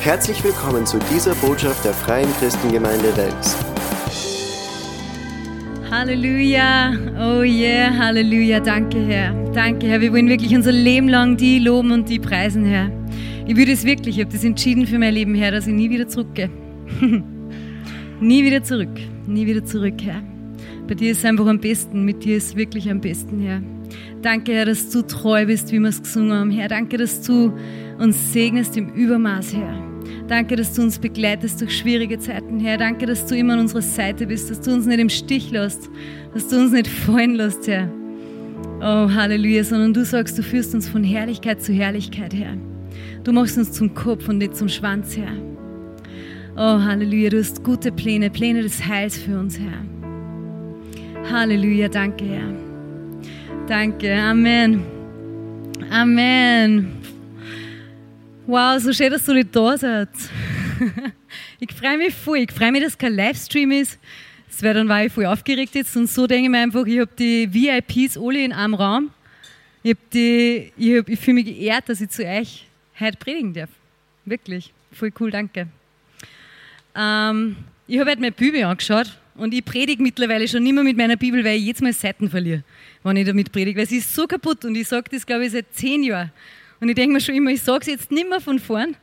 Herzlich willkommen zu dieser Botschaft der Freien Christengemeinde Wels. Halleluja, oh yeah, Halleluja, danke Herr, danke Herr. Wir wollen wirklich unser Leben lang die loben und die preisen, Herr. Ich würde es wirklich, ich habe das entschieden für mein Leben, Herr, dass ich nie wieder zurückgehe. nie wieder zurück, nie wieder zurück, Herr. Bei dir ist es einfach am besten, mit dir ist es wirklich am besten, Herr. Danke, Herr, dass du treu bist, wie wir es gesungen haben, Herr. Danke, dass du uns segnest im Übermaß, Herr. Danke, dass du uns begleitest durch schwierige Zeiten, Herr. Danke, dass du immer an unserer Seite bist, dass du uns nicht im Stich lässt, dass du uns nicht fallen lässt, Herr. Oh, Halleluja, sondern du sagst, du führst uns von Herrlichkeit zu Herrlichkeit, Herr. Du machst uns zum Kopf und nicht zum Schwanz, Herr. Oh, Halleluja, du hast gute Pläne, Pläne des Heils für uns, Herr. Halleluja, danke, Herr. Danke, Amen. Amen. Wow, so schön, dass du nicht da seid. Ich freue mich voll. Ich freue mich, dass kein Livestream ist. Das wäre dann war ich voll aufgeregt jetzt. Und so denke ich mir einfach, ich habe die VIPs alle in einem Raum. Ich, ich, ich fühle mich geehrt, dass ich zu euch heute predigen darf. Wirklich. Voll cool, danke. Ähm, ich habe heute meine Bibel angeschaut und ich predige mittlerweile schon mehr mit meiner Bibel, weil ich jetzt mal Seiten verliere, wenn ich damit predige. Weil sie ist so kaputt und ich sage das, glaube ich, seit zehn Jahren. Und ich denke mir schon immer, ich sage es jetzt nicht mehr von vorn.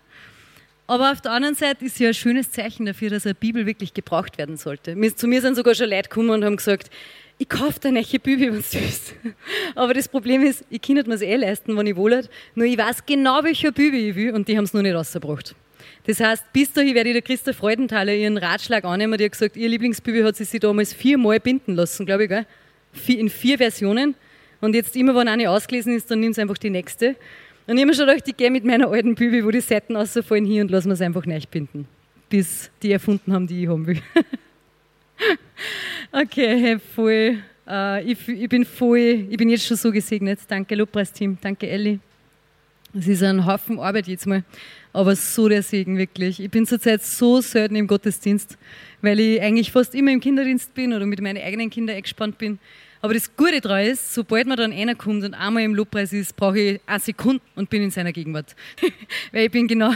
Aber auf der anderen Seite ist ja ein schönes Zeichen dafür, dass eine Bibel wirklich gebraucht werden sollte. Zu mir sind sogar schon Leute gekommen und haben gesagt, ich kaufe dir eine Bibel, wenn du willst. Aber das Problem ist, ich kann mir es eh leisten, wenn ich will. Nur ich weiß genau, welche Bibel ich will und die haben es noch nicht rausgebracht. Das heißt, bis dahin werde ich der Christa Freudenthaler ihren Ratschlag annehmen. Die hat gesagt, ihr Lieblingsbibel hat sie sich damals viermal binden lassen, glaube ich, gell? in vier Versionen. Und jetzt immer, wenn eine ausgelesen ist, dann nimmt sie einfach die nächste. Und ich habe mir schon gedacht, ich gehe mit meiner alten Bibel, wo die Seiten rausfallen, hier und lassen wir es einfach nicht binden, bis die erfunden haben, die ich haben will. okay, hey, voll. Uh, ich, ich, bin voll, ich bin jetzt schon so gesegnet. Danke, Lobpreisteam. Danke, Elli. Es ist ein Haufen Arbeit jetzt mal, aber so der Segen, wirklich. Ich bin zurzeit so selten im Gottesdienst, weil ich eigentlich fast immer im Kinderdienst bin oder mit meinen eigenen Kindern eingespannt bin. Aber das Gute daran ist, sobald man dann einer kommt und einmal im Lobpreis ist, brauche ich eine Sekunde und bin in seiner Gegenwart. Weil ich bin genau,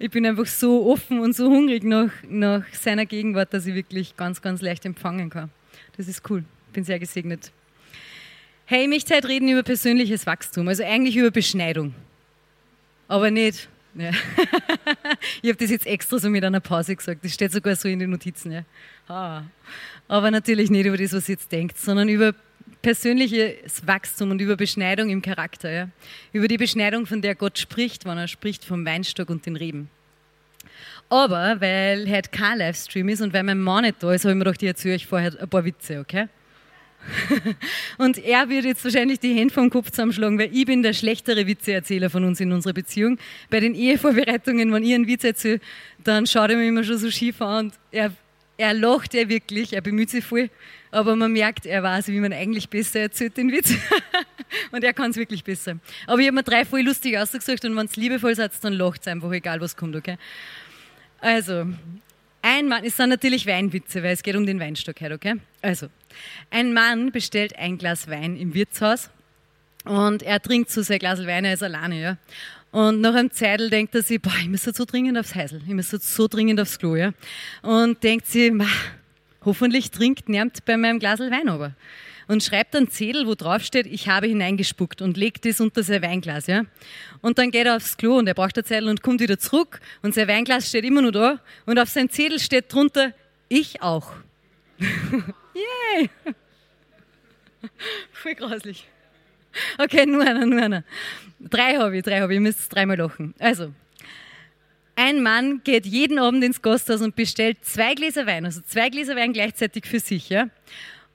ich bin einfach so offen und so hungrig nach, nach seiner Gegenwart, dass ich wirklich ganz, ganz leicht empfangen kann. Das ist cool. Bin sehr gesegnet. Hey, ich möchte heute reden über persönliches Wachstum, also eigentlich über Beschneidung. Aber nicht. Ja. ich habe das jetzt extra so mit einer Pause gesagt. Das steht sogar so in den Notizen. Ja. Ah aber natürlich nicht über das, was ihr jetzt denkt, sondern über persönliches Wachstum und über Beschneidung im Charakter. Ja? Über die Beschneidung, von der Gott spricht, wenn er spricht vom Weinstock und den Reben. Aber weil heute kein Livestream ist und weil mein Mann nicht da ist, habe ich mir gedacht, ich erzähle euch vorher ein paar Witze, okay? Und er wird jetzt wahrscheinlich die Hände vom Kopf zusammenschlagen, weil ich bin der schlechtere Witzeerzähler von uns in unserer Beziehung. Bei den Ehevorbereitungen, wenn ich einen Witz erzähle, dann schaut er mir immer schon so schief an und er er lacht ja wirklich, er bemüht sich voll, aber man merkt, er weiß, wie man eigentlich besser erzählt den Witz. und er kann es wirklich besser. Aber ich habe mir drei voll lustig ausgesucht und wenn es liebevoll seid, dann lacht es einfach, egal was kommt, okay? Also, ein Mann, es sind natürlich Weinwitze, weil es geht um den Weinstock heute, okay? Also, ein Mann bestellt ein Glas Wein im Wirtshaus und er trinkt so sein Glas Wein, er ist alleine, ja. Und nach einem Zeitl denkt er sich, boah, ich muss jetzt so dringend aufs Heisel, ich muss jetzt so dringend aufs Klo, ja. Und denkt sich, hoffentlich trinkt niemand bei meinem Glas Wein aber. Und schreibt einen Zettel, wo drauf steht, ich habe hineingespuckt und legt das unter sein Weinglas, ja. Und dann geht er aufs Klo und er braucht den Zettel und kommt wieder zurück und sein Weinglas steht immer noch da und auf seinem Zettel steht drunter, ich auch. Yay! Voll grauslich. Okay, nur einer, nur einer. Drei habe ich, drei habe ich. Ihr müsst dreimal lachen. Also, ein Mann geht jeden Abend ins Gasthaus und bestellt zwei Gläser Wein, also zwei Gläser Wein gleichzeitig für sich. Ja?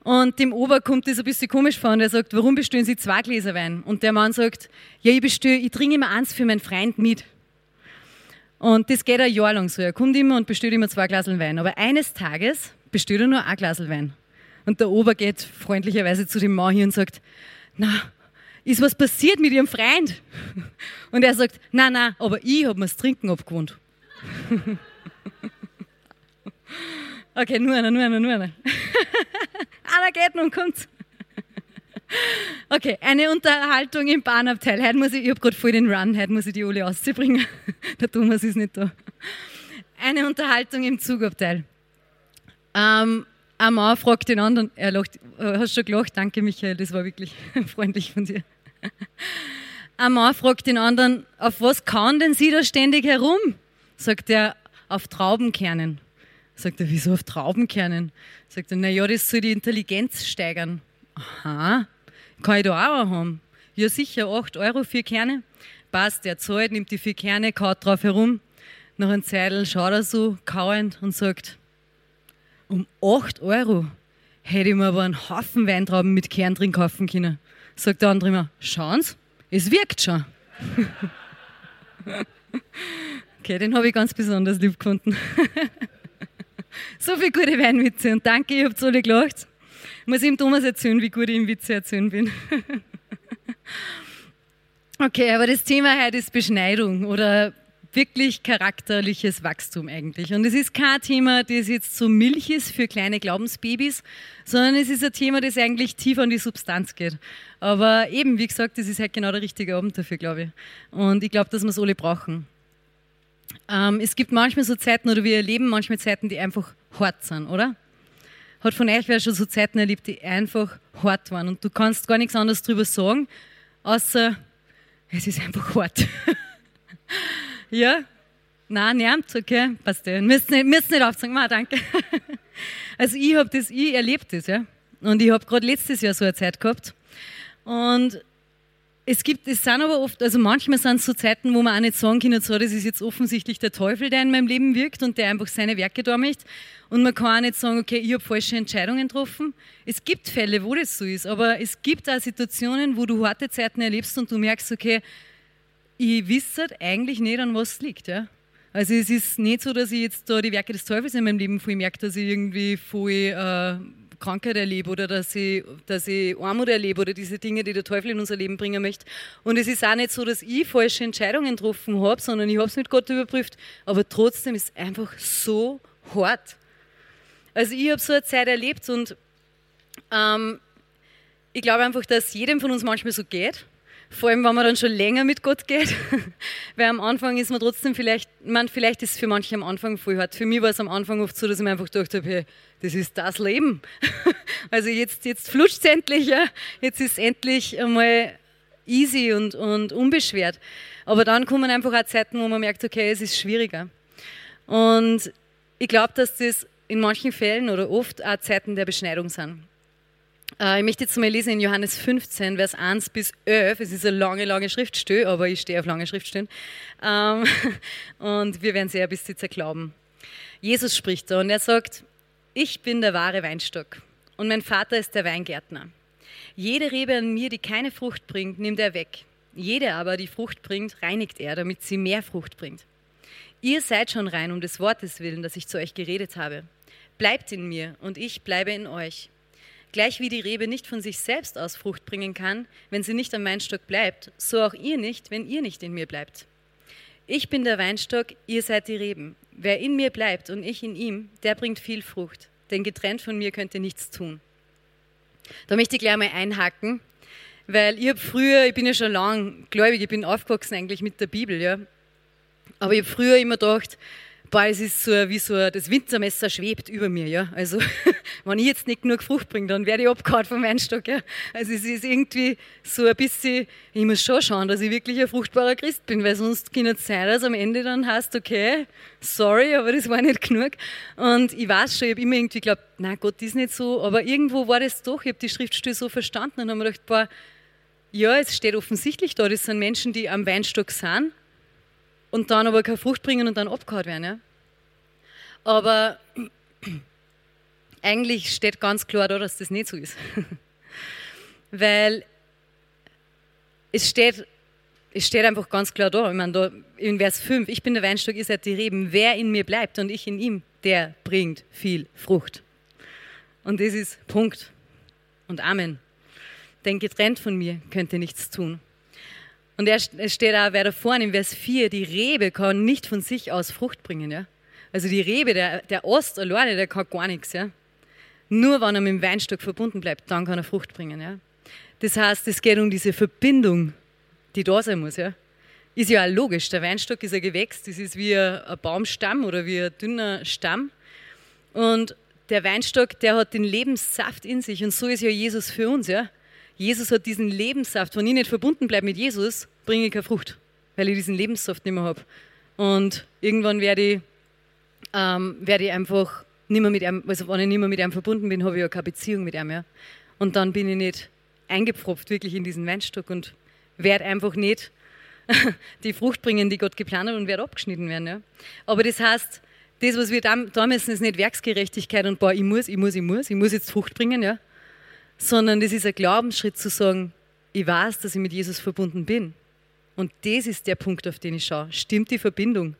Und dem Ober kommt das ein bisschen komisch vor und er sagt, warum bestellen Sie zwei Gläser Wein? Und der Mann sagt, ja, ich bestelle, ich trinke immer eins für meinen Freund mit. Und das geht ein Jahr lang so. Er kommt immer und bestellt immer zwei Gläser Wein. Aber eines Tages bestellt er nur ein Glas Wein. Und der Ober geht freundlicherweise zu dem Mann hier und sagt, na, ist was passiert mit ihrem Freund? Und er sagt, na, na, aber ich habe mir das Trinken abgewohnt. Okay, nur einer, nur einer, nur einer. Geht nun, kommt. Okay, eine Unterhaltung im Bahnabteil. Heute muss ich, ich habe gerade voll den Run, heute muss ich die Ole auszubringen. Der Thomas ist nicht da. Eine Unterhaltung im Zugabteil. Ähm, ein Mann fragt den anderen, er lacht, äh, hast schon gelacht? Danke, Michael, das war wirklich freundlich von dir. Ein Mann fragt den anderen, auf was kauen denn Sie da ständig herum? Sagt er, auf Traubenkernen. Sagt er, wieso auf Traubenkernen? Sagt er, naja, das soll die Intelligenz steigern. Aha, kann ich da auch haben? Ja, sicher, 8 Euro, vier Kerne. Passt, der zahlt, nimmt die vier Kerne, kaut drauf herum. Nach einem Zeitl schaut er so kauend und sagt, um 8 Euro hätte ich mir aber einen Haufen Weintrauben mit Kern drin kaufen können. Sagt der andere immer, schauen Sie, es wirkt schon. okay, den habe ich ganz besonders lieb gefunden. so viele gute Weinwitze und danke, ihr habt alle gelacht. Ich muss ihm Thomas erzählen, wie gut ich im Witze erzählen bin. okay, aber das Thema heute ist Beschneidung oder wirklich charakterliches Wachstum eigentlich. Und es ist kein Thema, das jetzt so Milch ist für kleine Glaubensbabys, sondern es ist ein Thema, das eigentlich tief an die Substanz geht. Aber eben, wie gesagt, das ist halt genau der richtige Abend dafür, glaube ich. Und ich glaube, dass wir es alle brauchen. Ähm, es gibt manchmal so Zeiten, oder wir erleben manchmal Zeiten, die einfach hart sind, oder? Hat von euch wer schon so Zeiten erlebt, die einfach hart waren und du kannst gar nichts anderes drüber sagen, außer es ist einfach hart. Ja? Nein, niemand, okay, passt ja. Müsst nicht, müsst nicht aufzeigen, Ma, danke. Also ich habe das, ich erlebt das, ja. Und ich habe gerade letztes Jahr so eine Zeit gehabt. Und es gibt, es sind aber oft, also manchmal sind es so Zeiten, wo man auch nicht sagen kann, so, das ist jetzt offensichtlich der Teufel, der in meinem Leben wirkt und der einfach seine Werke da macht. Und man kann auch nicht sagen, okay, ich habe falsche Entscheidungen getroffen. Es gibt Fälle, wo das so ist, aber es gibt auch Situationen, wo du harte Zeiten erlebst und du merkst, okay, ich wisse eigentlich nicht, an was es liegt. Ja? Also es ist nicht so, dass ich jetzt da die Werke des Teufels in meinem Leben voll merke, dass ich irgendwie voll äh, Krankheit erlebe oder dass ich, dass ich Armut erlebe oder diese Dinge, die der Teufel in unser Leben bringen möchte. Und es ist auch nicht so, dass ich falsche Entscheidungen getroffen habe, sondern ich habe es mit Gott überprüft. Aber trotzdem ist es einfach so hart. Also ich habe so eine Zeit erlebt und ähm, ich glaube einfach, dass jedem von uns manchmal so geht vor allem, wenn man dann schon länger mit Gott geht. Weil am Anfang ist man trotzdem vielleicht, man, vielleicht ist es für manche am Anfang voll hart. Für mich war es am Anfang oft so, dass ich mir einfach gedacht habe, hey, das ist das Leben. Also jetzt, jetzt flutscht es endlich, ja. Jetzt ist es endlich einmal easy und, und unbeschwert. Aber dann kommen einfach auch Zeiten, wo man merkt, okay, es ist schwieriger. Und ich glaube, dass das in manchen Fällen oder oft auch Zeiten der Beschneidung sind. Äh, ich möchte jetzt mal lesen in Johannes 15, Vers 1 bis 11. Es ist eine lange, lange Schriftstelle, aber ich stehe auf lange Schriftstellen. Ähm, und wir werden sehr bis jetzt glauben. Jesus spricht da und er sagt, ich bin der wahre Weinstock und mein Vater ist der Weingärtner. Jede Rebe an mir, die keine Frucht bringt, nimmt er weg. Jede aber, die Frucht bringt, reinigt er, damit sie mehr Frucht bringt. Ihr seid schon rein um des Wortes willen, das ich zu euch geredet habe. Bleibt in mir und ich bleibe in euch. Gleich wie die Rebe nicht von sich selbst aus Frucht bringen kann, wenn sie nicht am Weinstock bleibt, so auch ihr nicht, wenn ihr nicht in mir bleibt. Ich bin der Weinstock, ihr seid die Reben. Wer in mir bleibt und ich in ihm, der bringt viel Frucht, denn getrennt von mir könnt ihr nichts tun. Da möchte ich gleich mal einhaken, weil ich habe früher, ich bin ja schon lang gläubig, ich bin aufgewachsen eigentlich mit der Bibel, ja. Aber ich habe früher immer gedacht, boah, es ist so wie so das Winzermesser schwebt über mir, ja. Also, wenn ich jetzt nicht genug Frucht bringe, dann werde ich abgehauen vom Weinstock, ja. Also, es ist irgendwie so ein bisschen, ich muss schon schauen, dass ich wirklich ein fruchtbarer Christ bin, weil sonst kann es sein, dass am Ende dann heißt, okay, sorry, aber das war nicht genug. Und ich weiß schon, ich habe immer irgendwie geglaubt, na Gott ist nicht so, aber irgendwo war das doch, ich habe die Schriftstelle so verstanden und habe mir gedacht, boah, ja, es steht offensichtlich da, das sind Menschen, die am Weinstock sind und dann aber keine Frucht bringen und dann abgehauen werden. Ja? Aber eigentlich steht ganz klar da, dass das nicht so ist. Weil es steht, es steht einfach ganz klar da. Ich meine, da in Vers 5, ich bin der Weinstock, ihr seid die Reben. Wer in mir bleibt und ich in ihm, der bringt viel Frucht. Und das ist Punkt. Und Amen. Denn getrennt von mir könnt ihr nichts tun. Und es steht da vorne in Vers 4, die Rebe kann nicht von sich aus Frucht bringen. Ja? Also die Rebe, der, der Ost alleine, der kann gar nichts. Ja? Nur wenn er mit dem Weinstock verbunden bleibt, dann kann er Frucht bringen. Ja? Das heißt, es geht um diese Verbindung, die da sein muss. Ja? Ist ja auch logisch. Der Weinstock ist ein Gewächs, das ist wie ein Baumstamm oder wie ein dünner Stamm. Und der Weinstock, der hat den Lebenssaft in sich. Und so ist ja Jesus für uns. Ja? Jesus hat diesen Lebenssaft. Wenn ich nicht verbunden bleibe mit Jesus, bringe ich keine Frucht, weil ich diesen Lebenssaft nicht mehr habe. Und irgendwann werde ich, ähm, werde ich einfach nicht mehr mit ihm, also wenn ich nicht mehr mit ihm verbunden bin, habe ich ja keine Beziehung mit ihm. Ja? Und dann bin ich nicht eingepfropft wirklich in diesen Weinstock und werde einfach nicht die Frucht bringen, die Gott geplant hat und werde abgeschnitten werden. Ja? Aber das heißt, das, was wir da, müssen, ist nicht Werksgerechtigkeit und boah, ich muss, ich muss, ich muss, ich muss jetzt Frucht bringen, ja? Sondern das ist ein Glaubensschritt zu sagen, ich weiß, dass ich mit Jesus verbunden bin. Und das ist der Punkt, auf den ich schaue. Stimmt die Verbindung?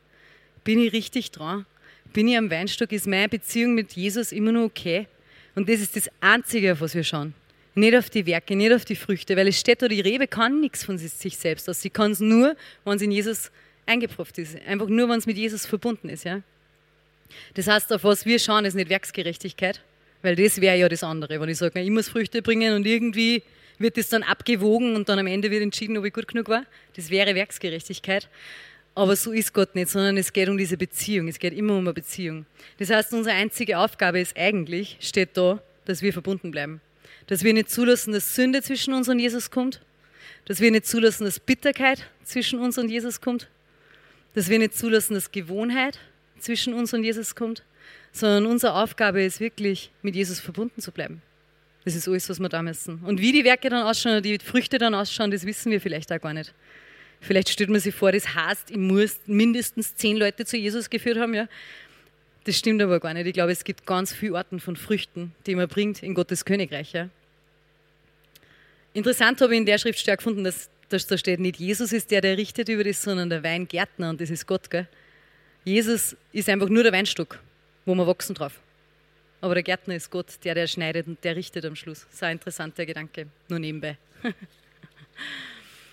Bin ich richtig dran? Bin ich am Weinstock? Ist meine Beziehung mit Jesus immer noch okay? Und das ist das Einzige, auf was wir schauen. Nicht auf die Werke, nicht auf die Früchte, weil es steht da, die Rebe kann nichts von sich selbst aus. Sie kann es nur, wenn sie in Jesus eingepropft ist. Einfach nur, wenn es mit Jesus verbunden ist. Ja? Das heißt, auf was wir schauen, ist nicht Werksgerechtigkeit, weil das wäre ja das andere. Wenn ich sage, ich muss Früchte bringen und irgendwie wird das dann abgewogen und dann am Ende wird entschieden, ob ich gut genug war. Das wäre Werksgerechtigkeit. Aber so ist Gott nicht, sondern es geht um diese Beziehung. Es geht immer um eine Beziehung. Das heißt, unsere einzige Aufgabe ist eigentlich, steht da, dass wir verbunden bleiben. Dass wir nicht zulassen, dass Sünde zwischen uns und Jesus kommt. Dass wir nicht zulassen, dass Bitterkeit zwischen uns und Jesus kommt. Dass wir nicht zulassen, dass Gewohnheit zwischen uns und Jesus kommt. Sondern unsere Aufgabe ist wirklich, mit Jesus verbunden zu bleiben. Das ist alles, was wir da müssen. Und wie die Werke dann ausschauen, die Früchte dann ausschauen, das wissen wir vielleicht auch gar nicht. Vielleicht stellt man sich vor, das heißt, ich muss mindestens zehn Leute zu Jesus geführt haben. Ja? Das stimmt aber gar nicht. Ich glaube, es gibt ganz viele Arten von Früchten, die man bringt in Gottes Königreich. Ja? Interessant habe ich in der Schrift stark gefunden, dass, dass da steht, nicht Jesus ist der, der richtet über das, sondern der Weingärtner und das ist Gott. Gell? Jesus ist einfach nur der Weinstock, wo wir wachsen drauf. Aber der Gärtner ist Gott, der, der schneidet und der richtet am Schluss. So ein interessanter Gedanke, nur nebenbei.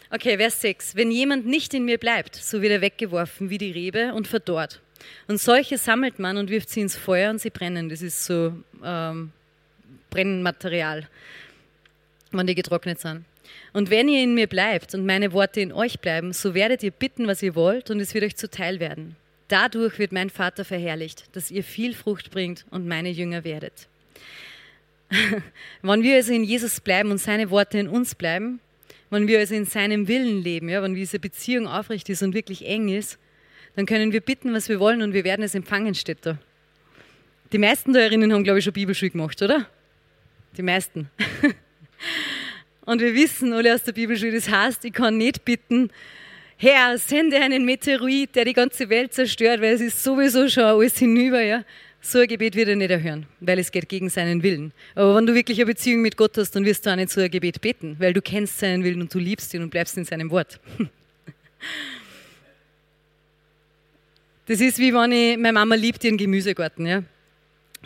okay, Vers 6. Wenn jemand nicht in mir bleibt, so wird er weggeworfen wie die Rebe und verdorrt. Und solche sammelt man und wirft sie ins Feuer und sie brennen. Das ist so ähm, Brennmaterial, wenn die getrocknet sind. Und wenn ihr in mir bleibt und meine Worte in euch bleiben, so werdet ihr bitten, was ihr wollt, und es wird euch zuteil werden. Dadurch wird mein Vater verherrlicht, dass ihr viel Frucht bringt und meine Jünger werdet. wenn wir also in Jesus bleiben und seine Worte in uns bleiben, wenn wir also in seinem Willen leben, ja, wenn diese Beziehung aufrichtig ist und wirklich eng ist, dann können wir bitten, was wir wollen und wir werden es empfangen, steht da. Die meisten da erinnern haben, glaube ich, schon Bibelschule gemacht, oder? Die meisten. und wir wissen alle aus der Bibelschule, das heißt, ich kann nicht bitten, Herr, sende einen Meteorit, der die ganze Welt zerstört, weil es ist sowieso schon alles hinüber. Ja? So ein Gebet wird er nicht erhören, weil es geht gegen seinen Willen. Aber wenn du wirklich eine Beziehung mit Gott hast, dann wirst du auch nicht so ein Gebet beten, weil du kennst seinen Willen und du liebst ihn und bleibst in seinem Wort. Das ist wie wenn ich, meine Mama liebt ihren Gemüsegarten. Ja?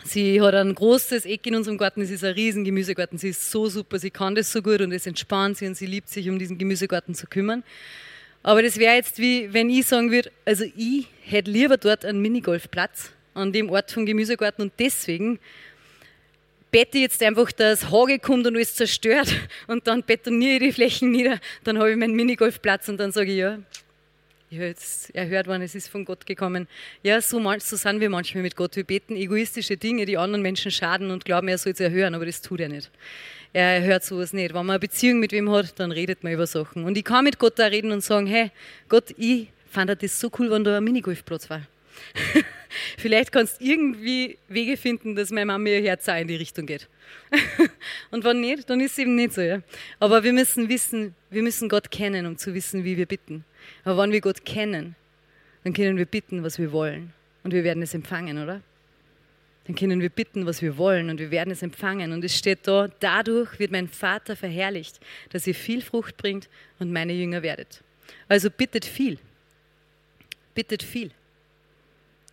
Sie hat ein großes Eck in unserem Garten, es ist ein riesen Gemüsegarten. Sie ist so super, sie kann das so gut und es entspannt sie und sie liebt sich, um diesen Gemüsegarten zu kümmern. Aber das wäre jetzt wie, wenn ich sagen würde, also ich hätte lieber dort einen Minigolfplatz an dem Ort vom Gemüsegarten und deswegen bette ich jetzt einfach, dass Hage kommt und alles zerstört und dann betoniere ich die Flächen nieder, dann habe ich meinen Minigolfplatz und dann sage ich, ja, ich habe jetzt erhört worden, es ist von Gott gekommen. Ja, so, so sind wir manchmal mit Gott. Wir beten egoistische Dinge, die anderen Menschen schaden und glauben, er soll es erhören, aber das tut er nicht er hört sowas nicht. Wenn man eine Beziehung mit wem hat, dann redet man über Sachen. Und ich kann mit Gott da reden und sagen, hey, Gott, ich fand das so cool, wenn da ein Minigolfplatz war. Vielleicht kannst du irgendwie Wege finden, dass meine Mama ihr Herz auch in die Richtung geht. und wenn nicht, dann ist es eben nicht so. Ja? Aber wir müssen wissen, wir müssen Gott kennen, um zu wissen, wie wir bitten. Aber wenn wir Gott kennen, dann können wir bitten, was wir wollen. Und wir werden es empfangen, oder? Dann können wir bitten, was wir wollen und wir werden es empfangen. Und es steht da, dadurch wird mein Vater verherrlicht, dass ihr viel Frucht bringt und meine Jünger werdet. Also bittet viel. Bittet viel.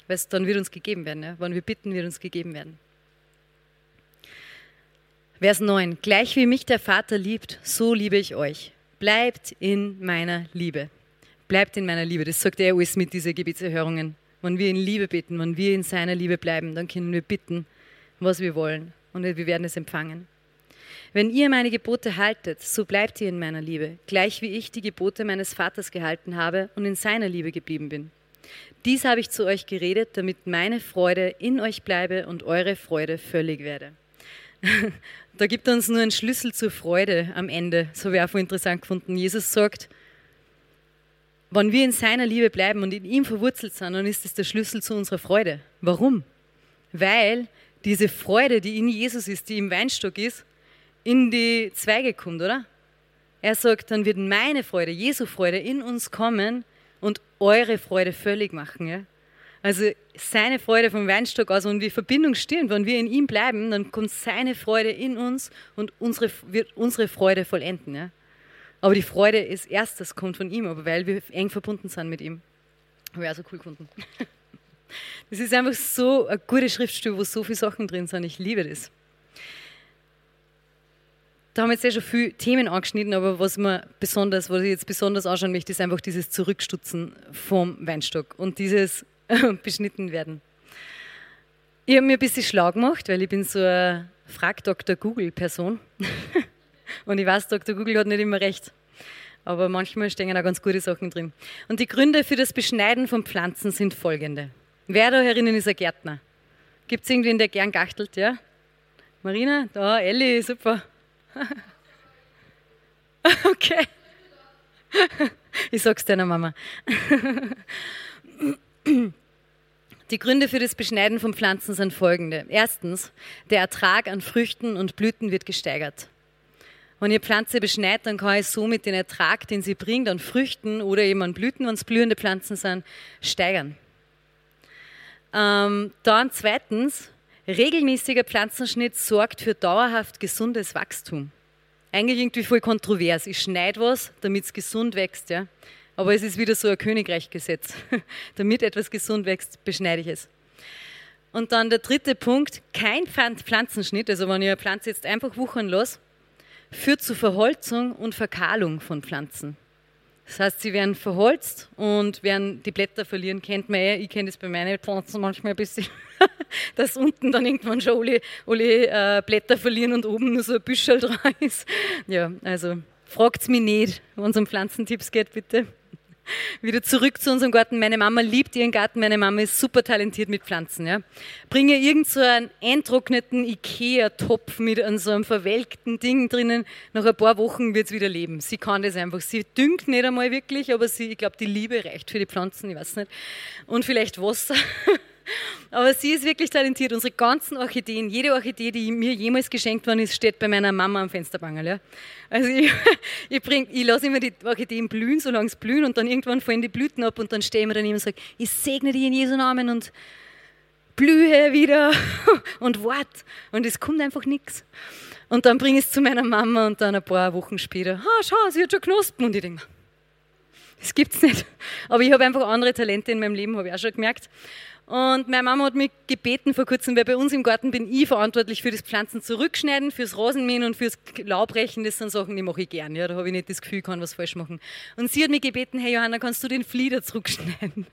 Weil dann wird uns gegeben werden. Ja? Wenn wir bitten, wird uns gegeben werden. Vers 9. Gleich wie mich der Vater liebt, so liebe ich euch. Bleibt in meiner Liebe. Bleibt in meiner Liebe. Das sagt er alles mit diesen Gebetserhörungen. Wenn wir in Liebe bitten, wenn wir in seiner Liebe bleiben, dann können wir bitten, was wir wollen und wir werden es empfangen. Wenn ihr meine Gebote haltet, so bleibt ihr in meiner Liebe, gleich wie ich die Gebote meines Vaters gehalten habe und in seiner Liebe geblieben bin. Dies habe ich zu euch geredet, damit meine Freude in euch bleibe und eure Freude völlig werde. da gibt uns nur einen Schlüssel zur Freude am Ende. So wäre auch interessant gefunden. Jesus sagt, wenn wir in seiner Liebe bleiben und in ihm verwurzelt sind, dann ist das der Schlüssel zu unserer Freude. Warum? Weil diese Freude, die in Jesus ist, die im Weinstock ist, in die Zweige kommt, oder? Er sagt, dann wird meine Freude, Jesu Freude in uns kommen und eure Freude völlig machen. Ja? Also seine Freude vom Weinstock aus und die Verbindung stehen, wenn wir in ihm bleiben, dann kommt seine Freude in uns und unsere, wird unsere Freude vollenden. Ja? Aber die Freude ist erst, das kommt von ihm, aber weil wir eng verbunden sind mit ihm. Habe ich auch so cool gefunden. Das ist einfach so ein gutes Schriftstück, wo so viele Sachen drin sind. Ich liebe das. Da haben wir jetzt ja schon viele Themen angeschnitten, aber was mir besonders, was ich jetzt besonders anschauen möchte, ist einfach dieses Zurückstutzen vom Weinstock und dieses beschnitten werden. Ich habe mir ein bisschen schlau gemacht, weil ich bin so eine Frag Dr. Google-Person. Und ich weiß, Dr. Google hat nicht immer recht. Aber manchmal stehen da ganz gute Sachen drin. Und die Gründe für das Beschneiden von Pflanzen sind folgende. Wer da herinnen ist ein Gärtner? Gibt es irgendwen, der gern gachtelt? Ja? Marina? Da, Elli, super. okay. Ich sag's deiner Mama. Die Gründe für das Beschneiden von Pflanzen sind folgende. Erstens, der Ertrag an Früchten und Blüten wird gesteigert. Wenn ihr Pflanze beschneit, dann kann ich somit den Ertrag, den sie bringt an Früchten oder eben an Blüten, wenn es blühende Pflanzen sind, steigern. Ähm, dann zweitens, regelmäßiger Pflanzenschnitt sorgt für dauerhaft gesundes Wachstum. Eigentlich irgendwie voll kontrovers. Ich schneide was, damit es gesund wächst. Ja? Aber es ist wieder so ein Königreichgesetz. damit etwas gesund wächst, beschneide ich es. Und dann der dritte Punkt, kein Pflanzenschnitt, also wenn ich eine Pflanze jetzt einfach wuchern lasse, führt zu Verholzung und Verkahlung von Pflanzen. Das heißt, sie werden verholzt und werden die Blätter verlieren, kennt man eh. Ich kenne das bei meinen Pflanzen manchmal ein bisschen, dass unten dann irgendwann schon alle, alle äh, Blätter verlieren und oben nur so ein Büschel dran ist. Ja, also fragt mich nicht, wenn es um Pflanzentipps geht, bitte. Wieder zurück zu unserem Garten. Meine Mama liebt ihren Garten. Meine Mama ist super talentiert mit Pflanzen. Ja. Bringe irgend so einen eintrockneten Ikea-Topf mit so einem verwelkten Ding drinnen. Nach ein paar Wochen wird es wieder leben. Sie kann das einfach. Sie düngt nicht einmal wirklich, aber sie, ich glaube, die Liebe reicht für die Pflanzen. Ich weiß nicht. Und vielleicht Wasser. Aber sie ist wirklich talentiert. Unsere ganzen Orchideen, jede Orchidee, die mir jemals geschenkt worden ist, steht bei meiner Mama am Fensterbangel. Ja? Also ich, ich, ich lasse immer die Orchideen blühen, solange sie blühen und dann irgendwann fallen die Blüten ab und dann stehe ich mir daneben und sage, ich segne die in Jesu Namen und blühe wieder und wart. Und es kommt einfach nichts. Und dann bringe ich es zu meiner Mama und dann ein paar Wochen später, ah, schau, sie hat schon Knospen. Und ich denke, das gibt es nicht. Aber ich habe einfach andere Talente in meinem Leben, habe ich auch schon gemerkt. Und meine Mama hat mich gebeten vor kurzem, weil bei uns im Garten bin ich verantwortlich für das Pflanzen zurückschneiden, fürs Rasenmähen und fürs Laubrechen. Das sind Sachen, die mache ich gern. Ja, da habe ich nicht das Gefühl, ich kann was falsch machen. Und sie hat mich gebeten, hey Johanna, kannst du den Flieder zurückschneiden?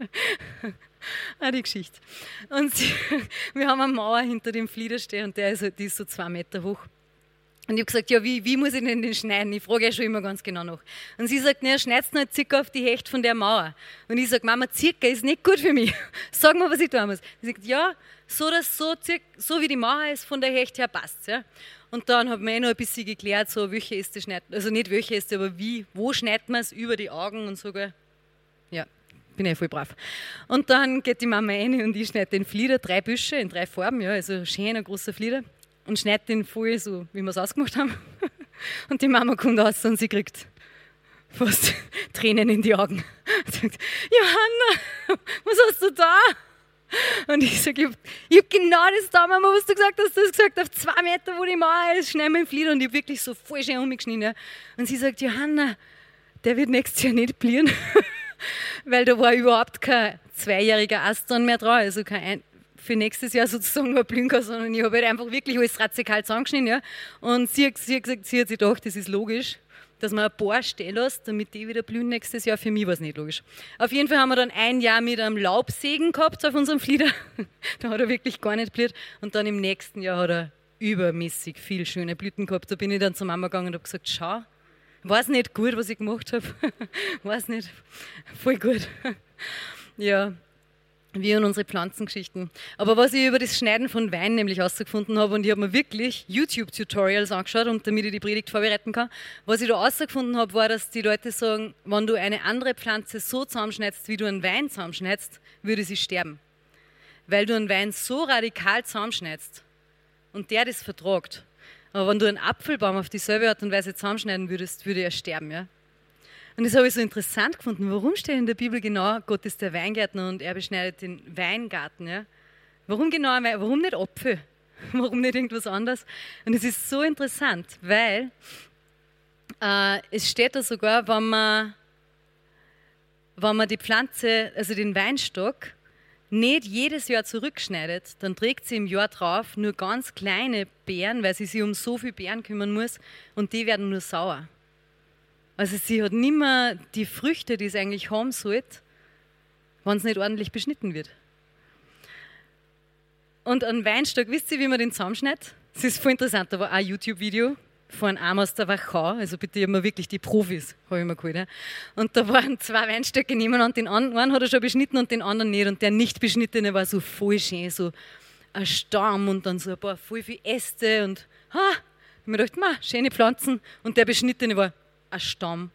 ah, die Geschichte. Und sie, wir haben eine Mauer hinter dem Flieder stehen und der ist, die ist so zwei Meter hoch. Und ich habe gesagt, ja, wie, wie muss ich denn den schneiden? Ich frage ja schon immer ganz genau nach. Und sie sagt, naja, schneidest du halt circa auf die Hecht von der Mauer. Und ich sage, Mama, circa ist nicht gut für mich. Sag mal, was ich tun muss. Sie sagt, ja, so, dass so, so wie die Mauer ist, von der Hecht her passt ja. Und dann hat man eh noch ein bisschen geklärt, so, welche ist die Schneid, also nicht welche ist die, aber wie, wo schneidet man es über die Augen und sogar. Ja, bin eh voll brav. Und dann geht die Mama rein und ich schneide den Flieder, drei Büsche in drei Farben, ja, also schöner großer Flieder und schneidet den voll so, wie wir es ausgemacht haben. Und die Mama kommt raus und sie kriegt fast Tränen in die Augen. Und sagt, Johanna, was hast du da? Und ich sage, ich habe hab genau das da, Mama, was du gesagt hast. Du hast gesagt, auf zwei Meter, wo die Mauer ist, schneiden den Flieder. Und ich habe wirklich so voll schön umgeschnitten. Und sie sagt, Johanna, der wird nächstes Jahr nicht blieren. Weil da war überhaupt kein zweijähriger Ast dann mehr drauf, also kein für nächstes Jahr sozusagen nur blühen kann, sondern ich habe halt einfach wirklich alles radikal zusammengeschnitten. Ja. Und sie hat, sie hat gesagt, sie hat sich gedacht, das ist logisch, dass man ein paar stehen lässt, damit die wieder blühen nächstes Jahr. Für mich war es nicht logisch. Auf jeden Fall haben wir dann ein Jahr mit einem Laubsägen gehabt auf unserem Flieder. da hat er wirklich gar nicht blüht. Und dann im nächsten Jahr hat er übermäßig viel schöne Blüten gehabt. Da bin ich dann zur Mama gegangen und habe gesagt, schau, weiß nicht gut, was ich gemacht habe. weiß nicht, voll gut. ja, wir und unsere Pflanzengeschichten. Aber was ich über das Schneiden von Wein nämlich herausgefunden habe, und ich habe mir wirklich YouTube-Tutorials angeschaut, und damit ich die Predigt vorbereiten kann, was ich da herausgefunden habe, war, dass die Leute sagen, wenn du eine andere Pflanze so zusammenschneidest, wie du einen Wein zusammenschneidest, würde sie sterben. Weil du einen Wein so radikal zusammenschneidest und der das vertragt. Aber wenn du einen Apfelbaum auf dieselbe Art und Weise zusammenschneiden würdest, würde er sterben. Ja? Und das habe ich so interessant gefunden. Warum steht in der Bibel genau, Gott ist der Weingärtner und er beschneidet den Weingarten? Ja? Warum genau, warum nicht Apfel? Warum nicht irgendwas anderes? Und es ist so interessant, weil äh, es steht da sogar, wenn man, wenn man die Pflanze, also den Weinstock, nicht jedes Jahr zurückschneidet, dann trägt sie im Jahr drauf nur ganz kleine Beeren, weil sie sich um so viele Beeren kümmern muss und die werden nur sauer. Also sie hat nicht mehr die Früchte, die es eigentlich haben sollte, wenn es nicht ordentlich beschnitten wird. Und ein Weinstock, wisst ihr, wie man den zusammenschneidet? Das ist voll interessant, da war ein YouTube-Video von einem aus der Wachau, also bitte immer wirklich die Profis, habe ich mir geholt. Ja. Und da waren zwei Weinstöcke nebeneinander, den einen hat er schon beschnitten und den anderen nicht. Und der nicht beschnittene war so voll schön, so ein Stamm und dann so ein paar voll viele Äste und ha, ich mir gedacht, ma, schöne Pflanzen. Und der beschnittene war ein Stamm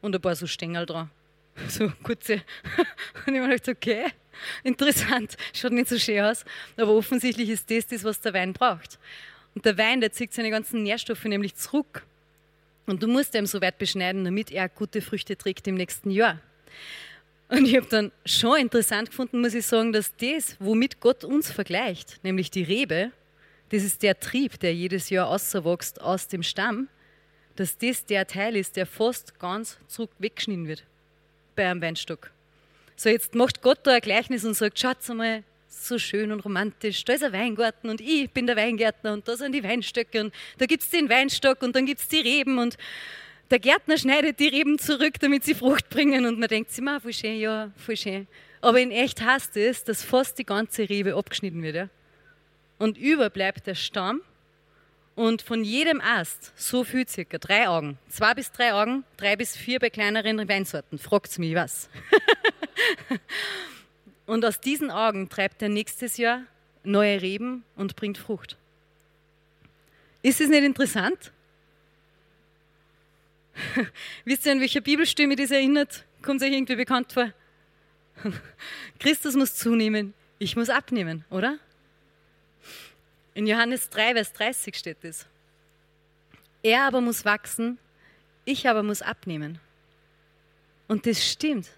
und ein paar so Stängel dran. So kurze. Und ich mir gedacht, okay, interessant, schaut nicht so schön aus. Aber offensichtlich ist das das, was der Wein braucht. Und der Wein, der zieht seine ganzen Nährstoffe nämlich zurück. Und du musst ihn so weit beschneiden, damit er gute Früchte trägt im nächsten Jahr. Und ich habe dann schon interessant gefunden, muss ich sagen, dass das, womit Gott uns vergleicht, nämlich die Rebe, das ist der Trieb, der jedes Jahr außerwächst aus dem Stamm, dass das der Teil ist, der fast ganz zurück weggeschnitten wird bei einem Weinstock. So, jetzt macht Gott da ein Gleichnis und sagt, schaut mal, so schön und romantisch, da ist ein Weingarten und ich bin der Weingärtner und da sind die Weinstöcke und da gibt es den Weinstock und dann gibt es die Reben und der Gärtner schneidet die Reben zurück, damit sie Frucht bringen und man denkt sich, voll schön, ja, voll schön. Aber in echt heißt es, dass fast die ganze Rebe abgeschnitten wird. Ja? Und überbleibt der Stamm und von jedem Ast so viel circa, drei Augen, zwei bis drei Augen, drei bis vier bei kleineren Weinsorten. Fragt's mich was. und aus diesen Augen treibt er nächstes Jahr neue Reben und bringt Frucht. Ist es nicht interessant? Wisst ihr, an welcher Bibelstimme das erinnert? Kommt es euch irgendwie bekannt vor? Christus muss zunehmen, ich muss abnehmen, oder? In Johannes 3, Vers 30 steht es. Er aber muss wachsen, ich aber muss abnehmen. Und das stimmt.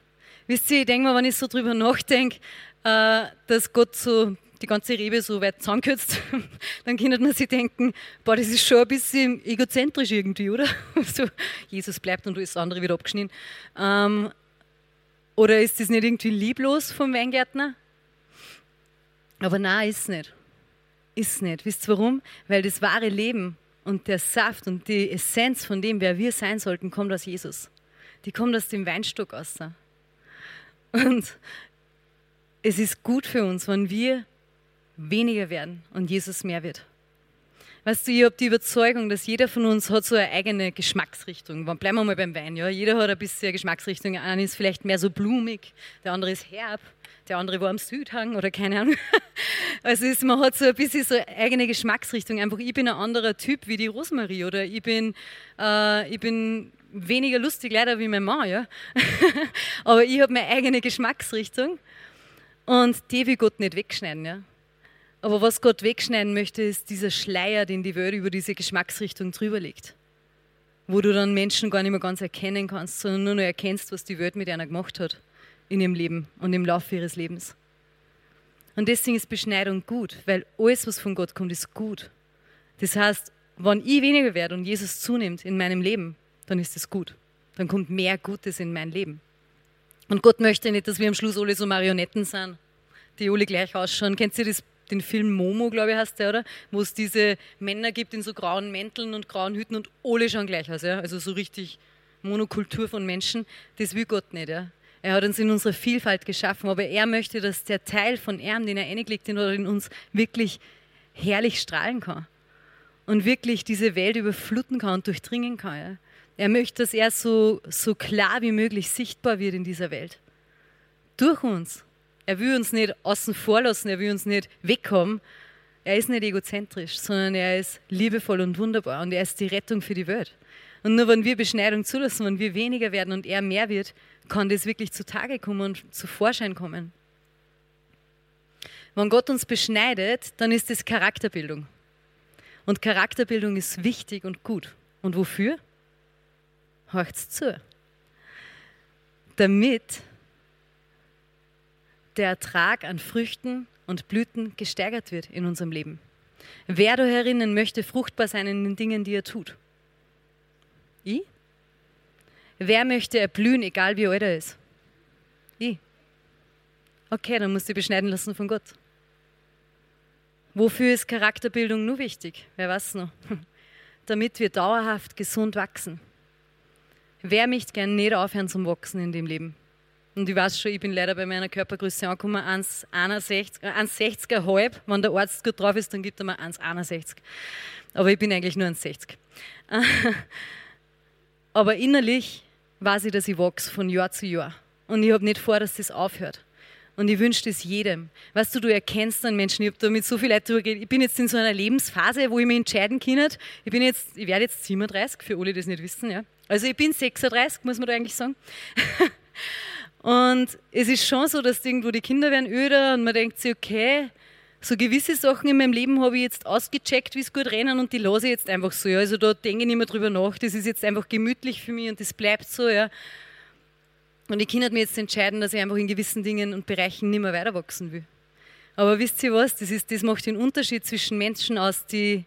Wisst ihr, ich denke mal, wenn ich so drüber nachdenke, äh, dass Gott so die ganze Rebe so weit zusammenkürzt, dann kann man sich denken, boah, das ist schon ein bisschen egozentrisch irgendwie, oder? so, Jesus bleibt und alles andere wird abgeschnitten. Ähm, oder ist das nicht irgendwie lieblos vom Weingärtner? Aber nein, ist es nicht ist nicht. Wisst ihr warum? Weil das wahre Leben und der Saft und die Essenz von dem, wer wir sein sollten, kommt aus Jesus. Die kommt aus dem Weinstock aus. Und es ist gut für uns, wenn wir weniger werden und Jesus mehr wird. Weißt du, ich habe die Überzeugung, dass jeder von uns hat so eine eigene Geschmacksrichtung. Bleiben wir mal beim Wein. Ja? Jeder hat ein bisschen Geschmacksrichtung. Einer ist vielleicht mehr so blumig, der andere ist herb, der andere war am Südhang oder keine Ahnung. Also ist, man hat so ein bisschen so eine eigene Geschmacksrichtung. Einfach, ich bin ein anderer Typ wie die Rosmarie oder ich bin, äh, ich bin weniger lustig leider wie mein Mann, ja. Aber ich habe meine eigene Geschmacksrichtung und die will Gott nicht wegschneiden, ja. Aber was Gott wegschneiden möchte, ist dieser Schleier, den die Welt über diese Geschmacksrichtung drüber legt. Wo du dann Menschen gar nicht mehr ganz erkennen kannst, sondern nur noch erkennst, was die Welt mit einer gemacht hat in ihrem Leben und im Laufe ihres Lebens. Und deswegen ist Beschneidung gut, weil alles, was von Gott kommt, ist gut. Das heißt, wenn ich weniger werde und Jesus zunimmt in meinem Leben, dann ist es gut. Dann kommt mehr Gutes in mein Leben. Und Gott möchte nicht, dass wir am Schluss alle so Marionetten sind, die alle gleich ausschauen. Kennt ihr das, den Film Momo, glaube ich, heißt der, oder? Wo es diese Männer gibt in so grauen Mänteln und grauen Hüten und alle schauen gleich aus, ja? Also so richtig Monokultur von Menschen. Das will Gott nicht, ja? Er hat uns in unserer Vielfalt geschaffen, aber er möchte, dass der Teil von ihm, den er eingelegt hat, in uns wirklich herrlich strahlen kann und wirklich diese Welt überfluten kann und durchdringen kann. Ja. Er möchte, dass er so, so klar wie möglich sichtbar wird in dieser Welt. Durch uns. Er will uns nicht außen vor lassen, er will uns nicht wegkommen. Er ist nicht egozentrisch, sondern er ist liebevoll und wunderbar und er ist die Rettung für die Welt. Und nur wenn wir Beschneidung zulassen, wenn wir weniger werden und er mehr wird, kann das wirklich zutage kommen und zu Vorschein kommen. Wenn Gott uns beschneidet, dann ist es Charakterbildung. Und Charakterbildung ist wichtig und gut. Und wofür? Hört's zu. Damit der Ertrag an Früchten und Blüten gesteigert wird in unserem Leben. Wer da herinnen möchte fruchtbar sein in den Dingen, die er tut? Ich? Wer möchte erblühen, egal wie alt er ist? Ich. Okay, dann musst du beschneiden lassen von Gott. Wofür ist Charakterbildung nur wichtig? Wer weiß noch? Damit wir dauerhaft gesund wachsen. Wer möchte gern nicht aufhören zum Wachsen in dem Leben? Und ich weiß schon, ich bin leider bei meiner Körpergröße angekommen, 1,60er äh, halb. Wenn der Arzt gut drauf ist, dann gibt er mir 1,61. Aber ich bin eigentlich nur 1,60. Aber innerlich weiß ich, dass ich wachse von Jahr zu Jahr. Und ich habe nicht vor, dass das aufhört. Und ich wünsche das jedem. Weißt du, du erkennst einen Menschen. Ich habe da mit so viel Leuten geredet. Ich bin jetzt in so einer Lebensphase, wo ich mich entscheiden kann. Ich ich werde jetzt 37, für alle, die das nicht wissen. Ja. Also ich bin 36, muss man da eigentlich sagen. und es ist schon so, dass irgendwo die Kinder werden öder und man denkt sich, okay, so gewisse Sachen in meinem Leben habe ich jetzt ausgecheckt, wie es gut rennen und die lasse ich jetzt einfach so. Ja. Also da denke ich nicht mehr drüber nach. Das ist jetzt einfach gemütlich für mich und das bleibt so. Ja. Und ich kann mir jetzt entscheiden, dass ich einfach in gewissen Dingen und Bereichen nicht mehr weiter wachsen will. Aber wisst ihr was? Das, ist, das macht den Unterschied zwischen Menschen aus, die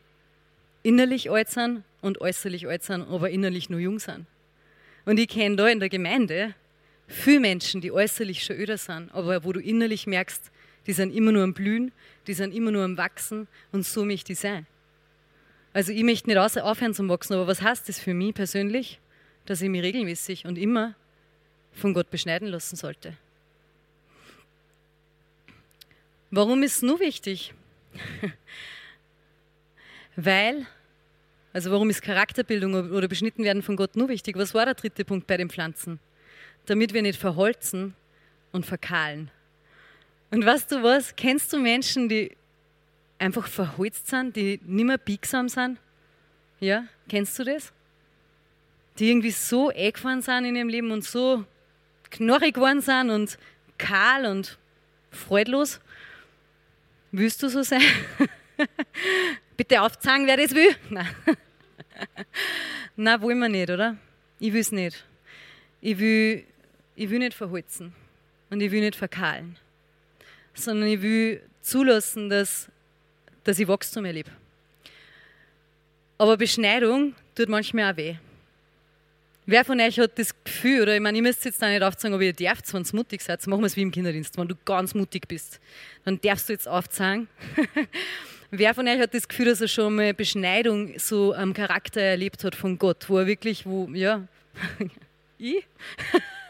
innerlich alt sind und äußerlich alt sind, aber innerlich nur jung sind. Und ich kenne da in der Gemeinde viele Menschen, die äußerlich schon öder sind, aber wo du innerlich merkst, die sind immer nur am Blühen, die sind immer nur am Wachsen und so möchte ich sein. Also ich möchte nicht aufhören zum Wachsen, aber was heißt das für mich persönlich? Dass ich mich regelmäßig und immer von Gott beschneiden lassen sollte. Warum ist es nur wichtig? Weil, also warum ist Charakterbildung oder beschnitten werden von Gott nur wichtig? Was war der dritte Punkt bei den Pflanzen? Damit wir nicht verholzen und verkahlen. Und weißt du was? Kennst du Menschen, die einfach verholzt sind, die nicht mehr biegsam sind? Ja, kennst du das? Die irgendwie so eingefahren sind in ihrem Leben und so knorrig geworden sind und kahl und freudlos. Willst du so sein? Bitte aufzeigen, wer das will. Nein. Nein, wollen wir nicht, oder? Ich will es nicht. Ich will, ich will nicht verholzen und ich will nicht verkahlen, sondern ich will zulassen, dass, dass ich Wachstum erlebe. Aber Beschneidung tut manchmal auch weh. Wer von euch hat das Gefühl, oder ich meine, ihr müsst jetzt da nicht aufzeigen, ob ihr dürft, wenn ihr mutig seid, machen wir es wie im Kinderdienst, wenn du ganz mutig bist, dann darfst du jetzt aufzeigen. Wer von euch hat das Gefühl, dass er schon mal Beschneidung so am Charakter erlebt hat von Gott, wo er wirklich, wo, ja, ich?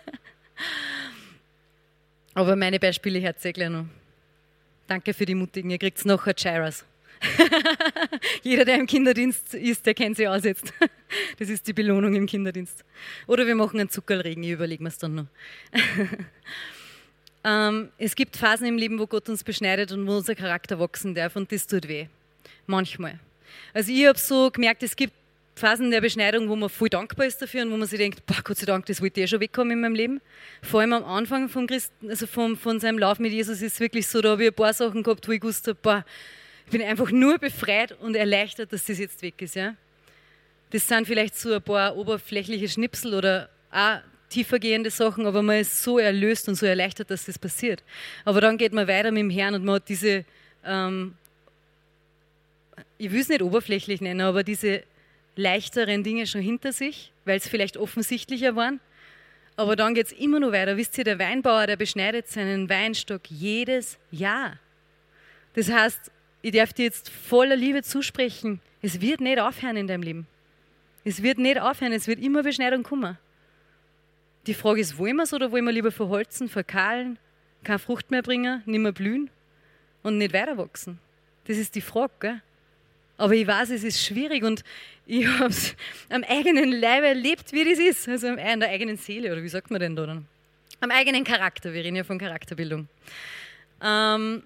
Aber meine Beispiele hört ihr gleich noch. Danke für die Mutigen, ihr kriegt noch ein Chiras. Jeder, der im Kinderdienst ist, der kennt sich aus jetzt. Das ist die Belohnung im Kinderdienst. Oder wir machen einen Zuckerregen, ich überlege mir es dann noch. ähm, es gibt Phasen im Leben, wo Gott uns beschneidet und wo unser Charakter wachsen darf und das tut weh. Manchmal. Also ich habe so gemerkt, es gibt Phasen der Beschneidung, wo man voll dankbar ist dafür und wo man sich denkt, boah, Gott sei Dank, das wollte ich eh schon wegkommen in meinem Leben. Vor allem am Anfang vom Christen, also vom, von seinem Lauf mit Jesus ist es wirklich so, da habe ich ein paar Sachen gehabt, wo ich gewusst habe, boah, ich bin einfach nur befreit und erleichtert, dass das jetzt weg ist. Ja? Das sind vielleicht so ein paar oberflächliche Schnipsel oder auch tiefergehende Sachen, aber man ist so erlöst und so erleichtert, dass das passiert. Aber dann geht man weiter mit dem Herrn und man hat diese, ähm, ich will es nicht oberflächlich nennen, aber diese leichteren Dinge schon hinter sich, weil es vielleicht offensichtlicher waren. Aber dann geht es immer noch weiter. Wisst ihr, der Weinbauer, der beschneidet seinen Weinstock jedes Jahr. Das heißt, ich darf dir jetzt voller Liebe zusprechen, es wird nicht aufhören in deinem Leben. Es wird nicht aufhören, es wird immer Beschneidung kommen. Die Frage ist, wollen wir es oder wollen wir lieber verholzen, verkahlen, keine Frucht mehr bringen, nicht mehr blühen und nicht weiter wachsen? Das ist die Frage. Gell? Aber ich weiß, es ist schwierig und ich habe es am eigenen Leib erlebt, wie das ist. Also an der eigenen Seele, oder wie sagt man denn da dann? Am eigenen Charakter, wir reden ja von Charakterbildung. Ähm,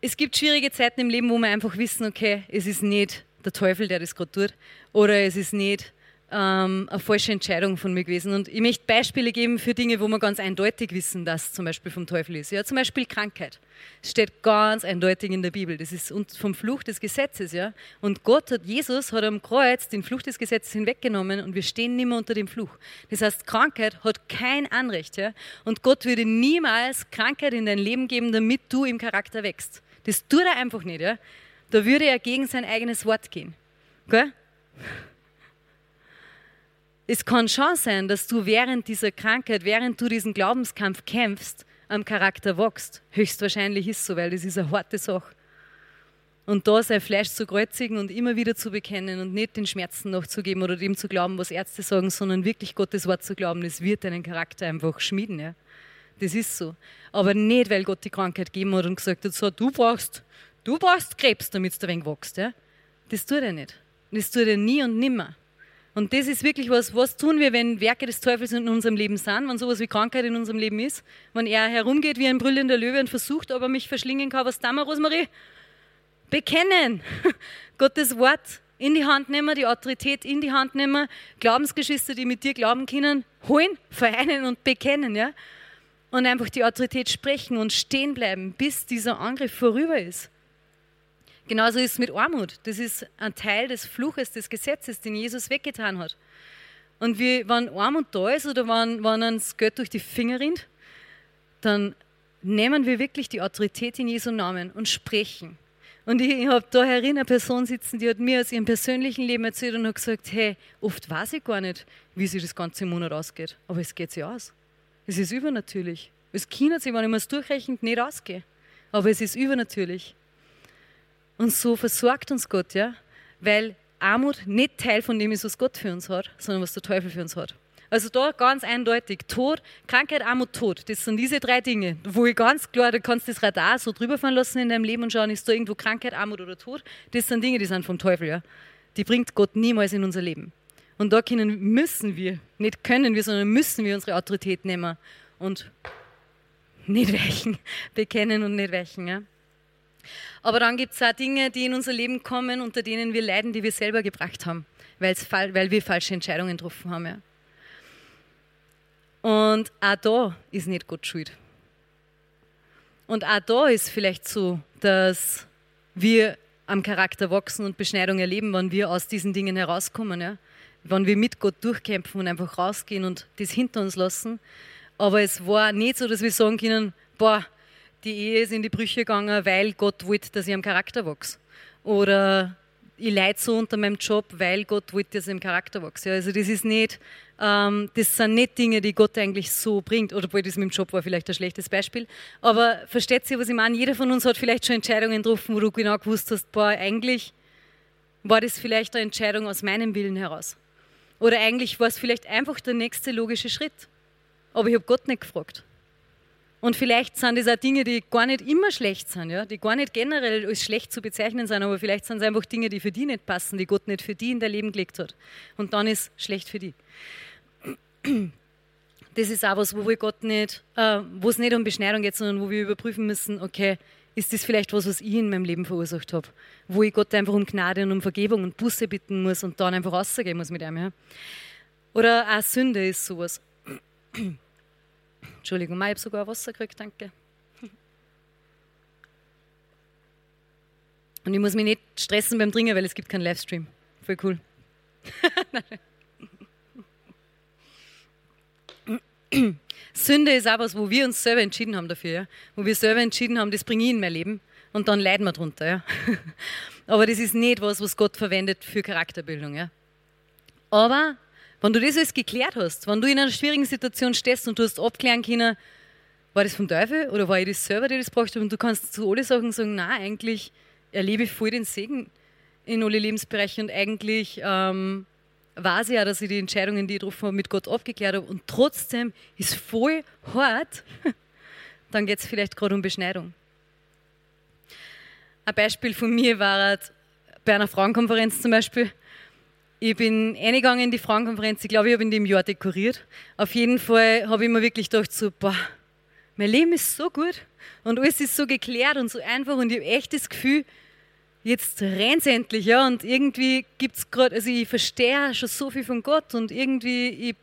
es gibt schwierige Zeiten im Leben, wo wir einfach wissen, okay, es ist nicht der Teufel, der das gerade tut, oder es ist nicht ähm, eine falsche Entscheidung von mir gewesen. Und ich möchte Beispiele geben für Dinge, wo wir ganz eindeutig wissen, dass zum Beispiel vom Teufel ist. Ja, zum Beispiel Krankheit. Das steht ganz eindeutig in der Bibel. Das ist vom Fluch des Gesetzes. Ja? Und Gott hat, Jesus hat am Kreuz den Fluch des Gesetzes hinweggenommen und wir stehen nicht mehr unter dem Fluch. Das heißt, Krankheit hat kein Anrecht. Ja? Und Gott würde niemals Krankheit in dein Leben geben, damit du im Charakter wächst. Das tut er einfach nicht. Ja? Da würde er gegen sein eigenes Wort gehen. Gell? Es kann schon sein, dass du während dieser Krankheit, während du diesen Glaubenskampf kämpfst, am Charakter wächst. Höchstwahrscheinlich ist so, weil das ist eine harte Sache. Und da sein Fleisch zu kreuzigen und immer wieder zu bekennen und nicht den Schmerzen nachzugeben oder dem zu glauben, was Ärzte sagen, sondern wirklich Gottes Wort zu glauben, das wird deinen Charakter einfach schmieden. Ja? Das ist so. Aber nicht, weil Gott die Krankheit gegeben hat und gesagt hat, so, du brauchst, du brauchst Krebs, damit du ein wenig wächst. Ja? Das tut er nicht. Das tut er nie und nimmer. Und das ist wirklich was, was tun wir, wenn Werke des Teufels in unserem Leben sind, wenn sowas wie Krankheit in unserem Leben ist, wenn er herumgeht wie ein brüllender Löwe und versucht, ob er mich verschlingen kann. Was tun wir, Rosmarie? Bekennen. Gottes Wort in die Hand nehmen, die Autorität in die Hand nehmen, Glaubensgeschwister, die mit dir glauben können, holen, vereinen und bekennen, ja? Und einfach die Autorität sprechen und stehen bleiben, bis dieser Angriff vorüber ist. Genauso ist es mit Armut. Das ist ein Teil des Fluches, des Gesetzes, den Jesus weggetan hat. Und wie, wenn Armut da ist oder wenn, wenn uns Geld durch die Finger rinnt, dann nehmen wir wirklich die Autorität in Jesu Namen und sprechen. Und ich, habe da herin eine Person sitzen, die hat mir aus ihrem persönlichen Leben erzählt und hat gesagt, hey, oft weiß ich gar nicht, wie sich das ganze Monat ausgeht. Aber es geht sich aus. Es ist übernatürlich. Es kann sich, wenn ich mir das durchrechne, nicht ausgehen. Aber es ist übernatürlich. Und so versorgt uns Gott, ja, weil Armut nicht Teil von dem ist, was Gott für uns hat, sondern was der Teufel für uns hat. Also da ganz eindeutig, Tod, Krankheit, Armut, Tod. Das sind diese drei Dinge, wo ich ganz klar, du kannst das Radar so drüber fahren lassen in deinem Leben und schauen, ist da irgendwo Krankheit, Armut oder Tod. Das sind Dinge, die sind vom Teufel, ja. Die bringt Gott niemals in unser Leben. Und da können, müssen wir, nicht können wir, sondern müssen wir unsere Autorität nehmen und nicht weichen, bekennen und nicht weichen, ja. Aber dann gibt es auch Dinge, die in unser Leben kommen, unter denen wir leiden, die wir selber gebracht haben, weil wir falsche Entscheidungen getroffen haben. Ja. Und auch da ist nicht Gott schuld. Und auch da ist vielleicht so, dass wir am Charakter wachsen und Beschneidung erleben, wenn wir aus diesen Dingen herauskommen. Ja. Wenn wir mit Gott durchkämpfen und einfach rausgehen und das hinter uns lassen. Aber es war nicht so, dass wir sagen können, boah, die Ehe ist in die Brüche gegangen, weil Gott wollte, dass ich am Charakter wachse. Oder ich leide so unter meinem Job, weil Gott wollte, dass ich im Charakter wachse. Also das ist nicht, ähm, das sind nicht Dinge, die Gott eigentlich so bringt. Oder obwohl das mit dem Job war vielleicht ein schlechtes Beispiel. Aber versteht ihr, was ich meine? Jeder von uns hat vielleicht schon Entscheidungen getroffen, wo du genau gewusst hast, boah, eigentlich war das vielleicht eine Entscheidung aus meinem Willen heraus. Oder eigentlich war es vielleicht einfach der nächste logische Schritt. Aber ich habe Gott nicht gefragt. Und vielleicht sind das auch Dinge, die gar nicht immer schlecht sind, ja? die gar nicht generell als schlecht zu bezeichnen sind, aber vielleicht sind es einfach Dinge, die für die nicht passen, die Gott nicht für die in dein Leben gelegt hat. Und dann ist schlecht für die. Das ist auch was, wo wir Gott nicht, äh, wo es nicht um Beschneidung geht, sondern wo wir überprüfen müssen, okay, ist das vielleicht was, was ich in meinem Leben verursacht habe? Wo ich Gott einfach um Gnade und um Vergebung und Buße bitten muss und dann einfach rausgehen muss mit ihm. Ja? Oder auch Sünde ist sowas. Entschuldigung, ich habe sogar Wasser gekriegt, danke. Und ich muss mich nicht stressen beim Trinken, weil es gibt keinen Livestream. Voll cool. Sünde ist auch was, wo wir uns selber entschieden haben dafür, ja? wo wir selber entschieden haben, das bringe ich in mein Leben und dann leiden wir drunter. Ja? Aber das ist nicht was, was Gott verwendet für Charakterbildung. Ja? Aber wenn du das alles geklärt hast, wenn du in einer schwierigen Situation stehst und du hast abklären können, war das vom Teufel oder war ich das selber, der das braucht und du kannst zu alle Sachen sagen, na eigentlich erlebe ich voll den Segen in alle Lebensbereiche und eigentlich ähm, weiß ich ja, dass ich die Entscheidungen, die ich getroffen habe, mit Gott abgeklärt habe und trotzdem ist voll hart, dann geht es vielleicht gerade um Beschneidung. Ein Beispiel von mir war bei einer Frauenkonferenz zum Beispiel. Ich bin eingegangen in die Frauenkonferenz, ich glaube, ich habe in dem Jahr dekoriert. Auf jeden Fall habe ich mir wirklich gedacht, so, boah, mein Leben ist so gut und alles ist so geklärt und so einfach und ich habe echt das Gefühl, jetzt rennt endlich, ja, und irgendwie gibt es gerade, also ich verstehe schon so viel von Gott und irgendwie, ich,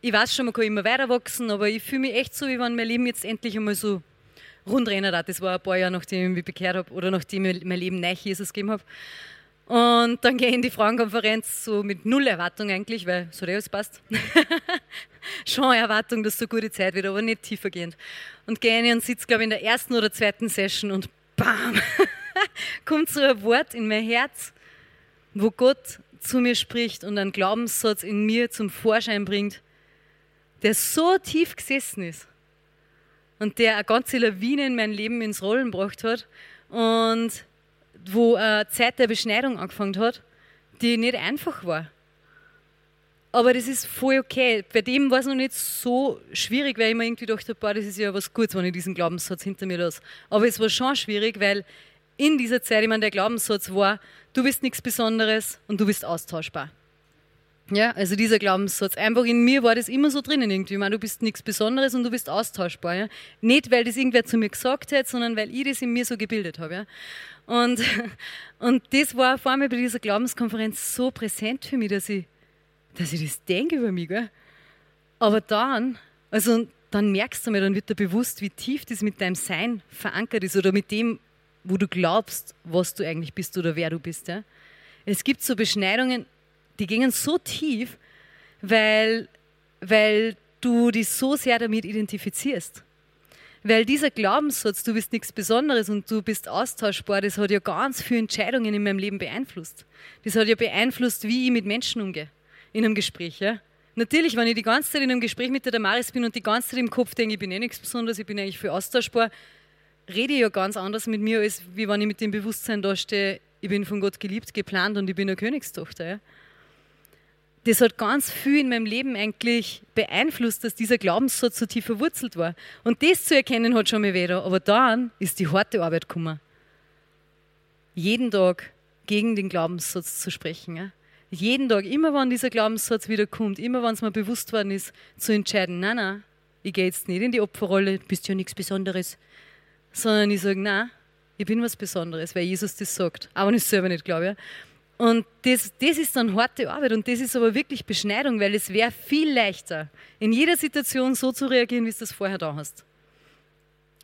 ich weiß schon, man kann immer weiter wachsen, aber ich fühle mich echt so, wie wenn mein Leben jetzt endlich einmal so rundrennen hat. Das war ein paar Jahre, nachdem ich mich bekehrt habe oder nachdem ich mein Leben neu Jesus gegeben habe. Und dann gehe ich in die Frauenkonferenz so mit null Erwartung eigentlich, weil so alles passt. Schon Erwartung, dass so gute Zeit wird, aber nicht tiefergehend. Und gehe rein und sitze, glaube ich, in der ersten oder zweiten Session und bam, kommt so ein Wort in mein Herz, wo Gott zu mir spricht und einen Glaubenssatz in mir zum Vorschein bringt, der so tief gesessen ist und der eine ganze Lawine in mein Leben ins Rollen gebracht hat und wo eine Zeit der Beschneidung angefangen hat, die nicht einfach war. Aber das ist voll okay. Bei dem war es noch nicht so schwierig, weil ich mir irgendwie dachte, boah, das ist ja was Gutes, wenn ich diesen Glaubenssatz hinter mir lasse. Aber es war schon schwierig, weil in dieser Zeit, ich meine, der Glaubenssatz war, du bist nichts Besonderes und du bist austauschbar. Ja, also dieser Glaubenssatz. Einfach in mir war das immer so drinnen irgendwie. Ich meine, du bist nichts Besonderes und du bist austauschbar. Ja? Nicht, weil das irgendwer zu mir gesagt hat, sondern weil ich das in mir so gebildet habe. Ja? Und, und das war vor allem bei dieser Glaubenskonferenz so präsent für mich, dass ich, dass ich das denke über mich. Gell? Aber dann, also dann merkst du mir, dann wird dir bewusst, wie tief das mit deinem Sein verankert ist oder mit dem, wo du glaubst, was du eigentlich bist oder wer du bist. Ja? Es gibt so Beschneidungen, die gingen so tief, weil, weil du dich so sehr damit identifizierst. Weil dieser Glaubenssatz, du bist nichts Besonderes und du bist austauschbar, das hat ja ganz viele Entscheidungen in meinem Leben beeinflusst. Das hat ja beeinflusst, wie ich mit Menschen umgehe in einem Gespräch. Ja? Natürlich, wenn ich die ganze Zeit in einem Gespräch mit der Damaris bin und die ganze Zeit im Kopf denke, ich bin eh nichts Besonderes, ich bin eigentlich viel austauschbar, rede ich ja ganz anders mit mir, als wie wenn ich mit dem Bewusstsein da stehe, ich bin von Gott geliebt, geplant und ich bin eine Königstochter. Ja? Das hat ganz viel in meinem Leben eigentlich beeinflusst, dass dieser Glaubenssatz so tief verwurzelt war. Und das zu erkennen hat schon mal wieder. Aber dann ist die harte Arbeit gekommen. Jeden Tag gegen den Glaubenssatz zu sprechen. Ja? Jeden Tag, immer wenn dieser Glaubenssatz wieder kommt, immer wenn es mir bewusst worden ist, zu entscheiden, nein, nein, ich gehe jetzt nicht in die Opferrolle, bist ja nichts Besonderes, sondern ich sage, nein, ich bin was Besonderes, weil Jesus das sagt. Aber ich selber nicht glaube. Ja? Und das, das ist dann harte Arbeit und das ist aber wirklich Beschneidung, weil es wäre viel leichter, in jeder Situation so zu reagieren, wie du das vorher da hast.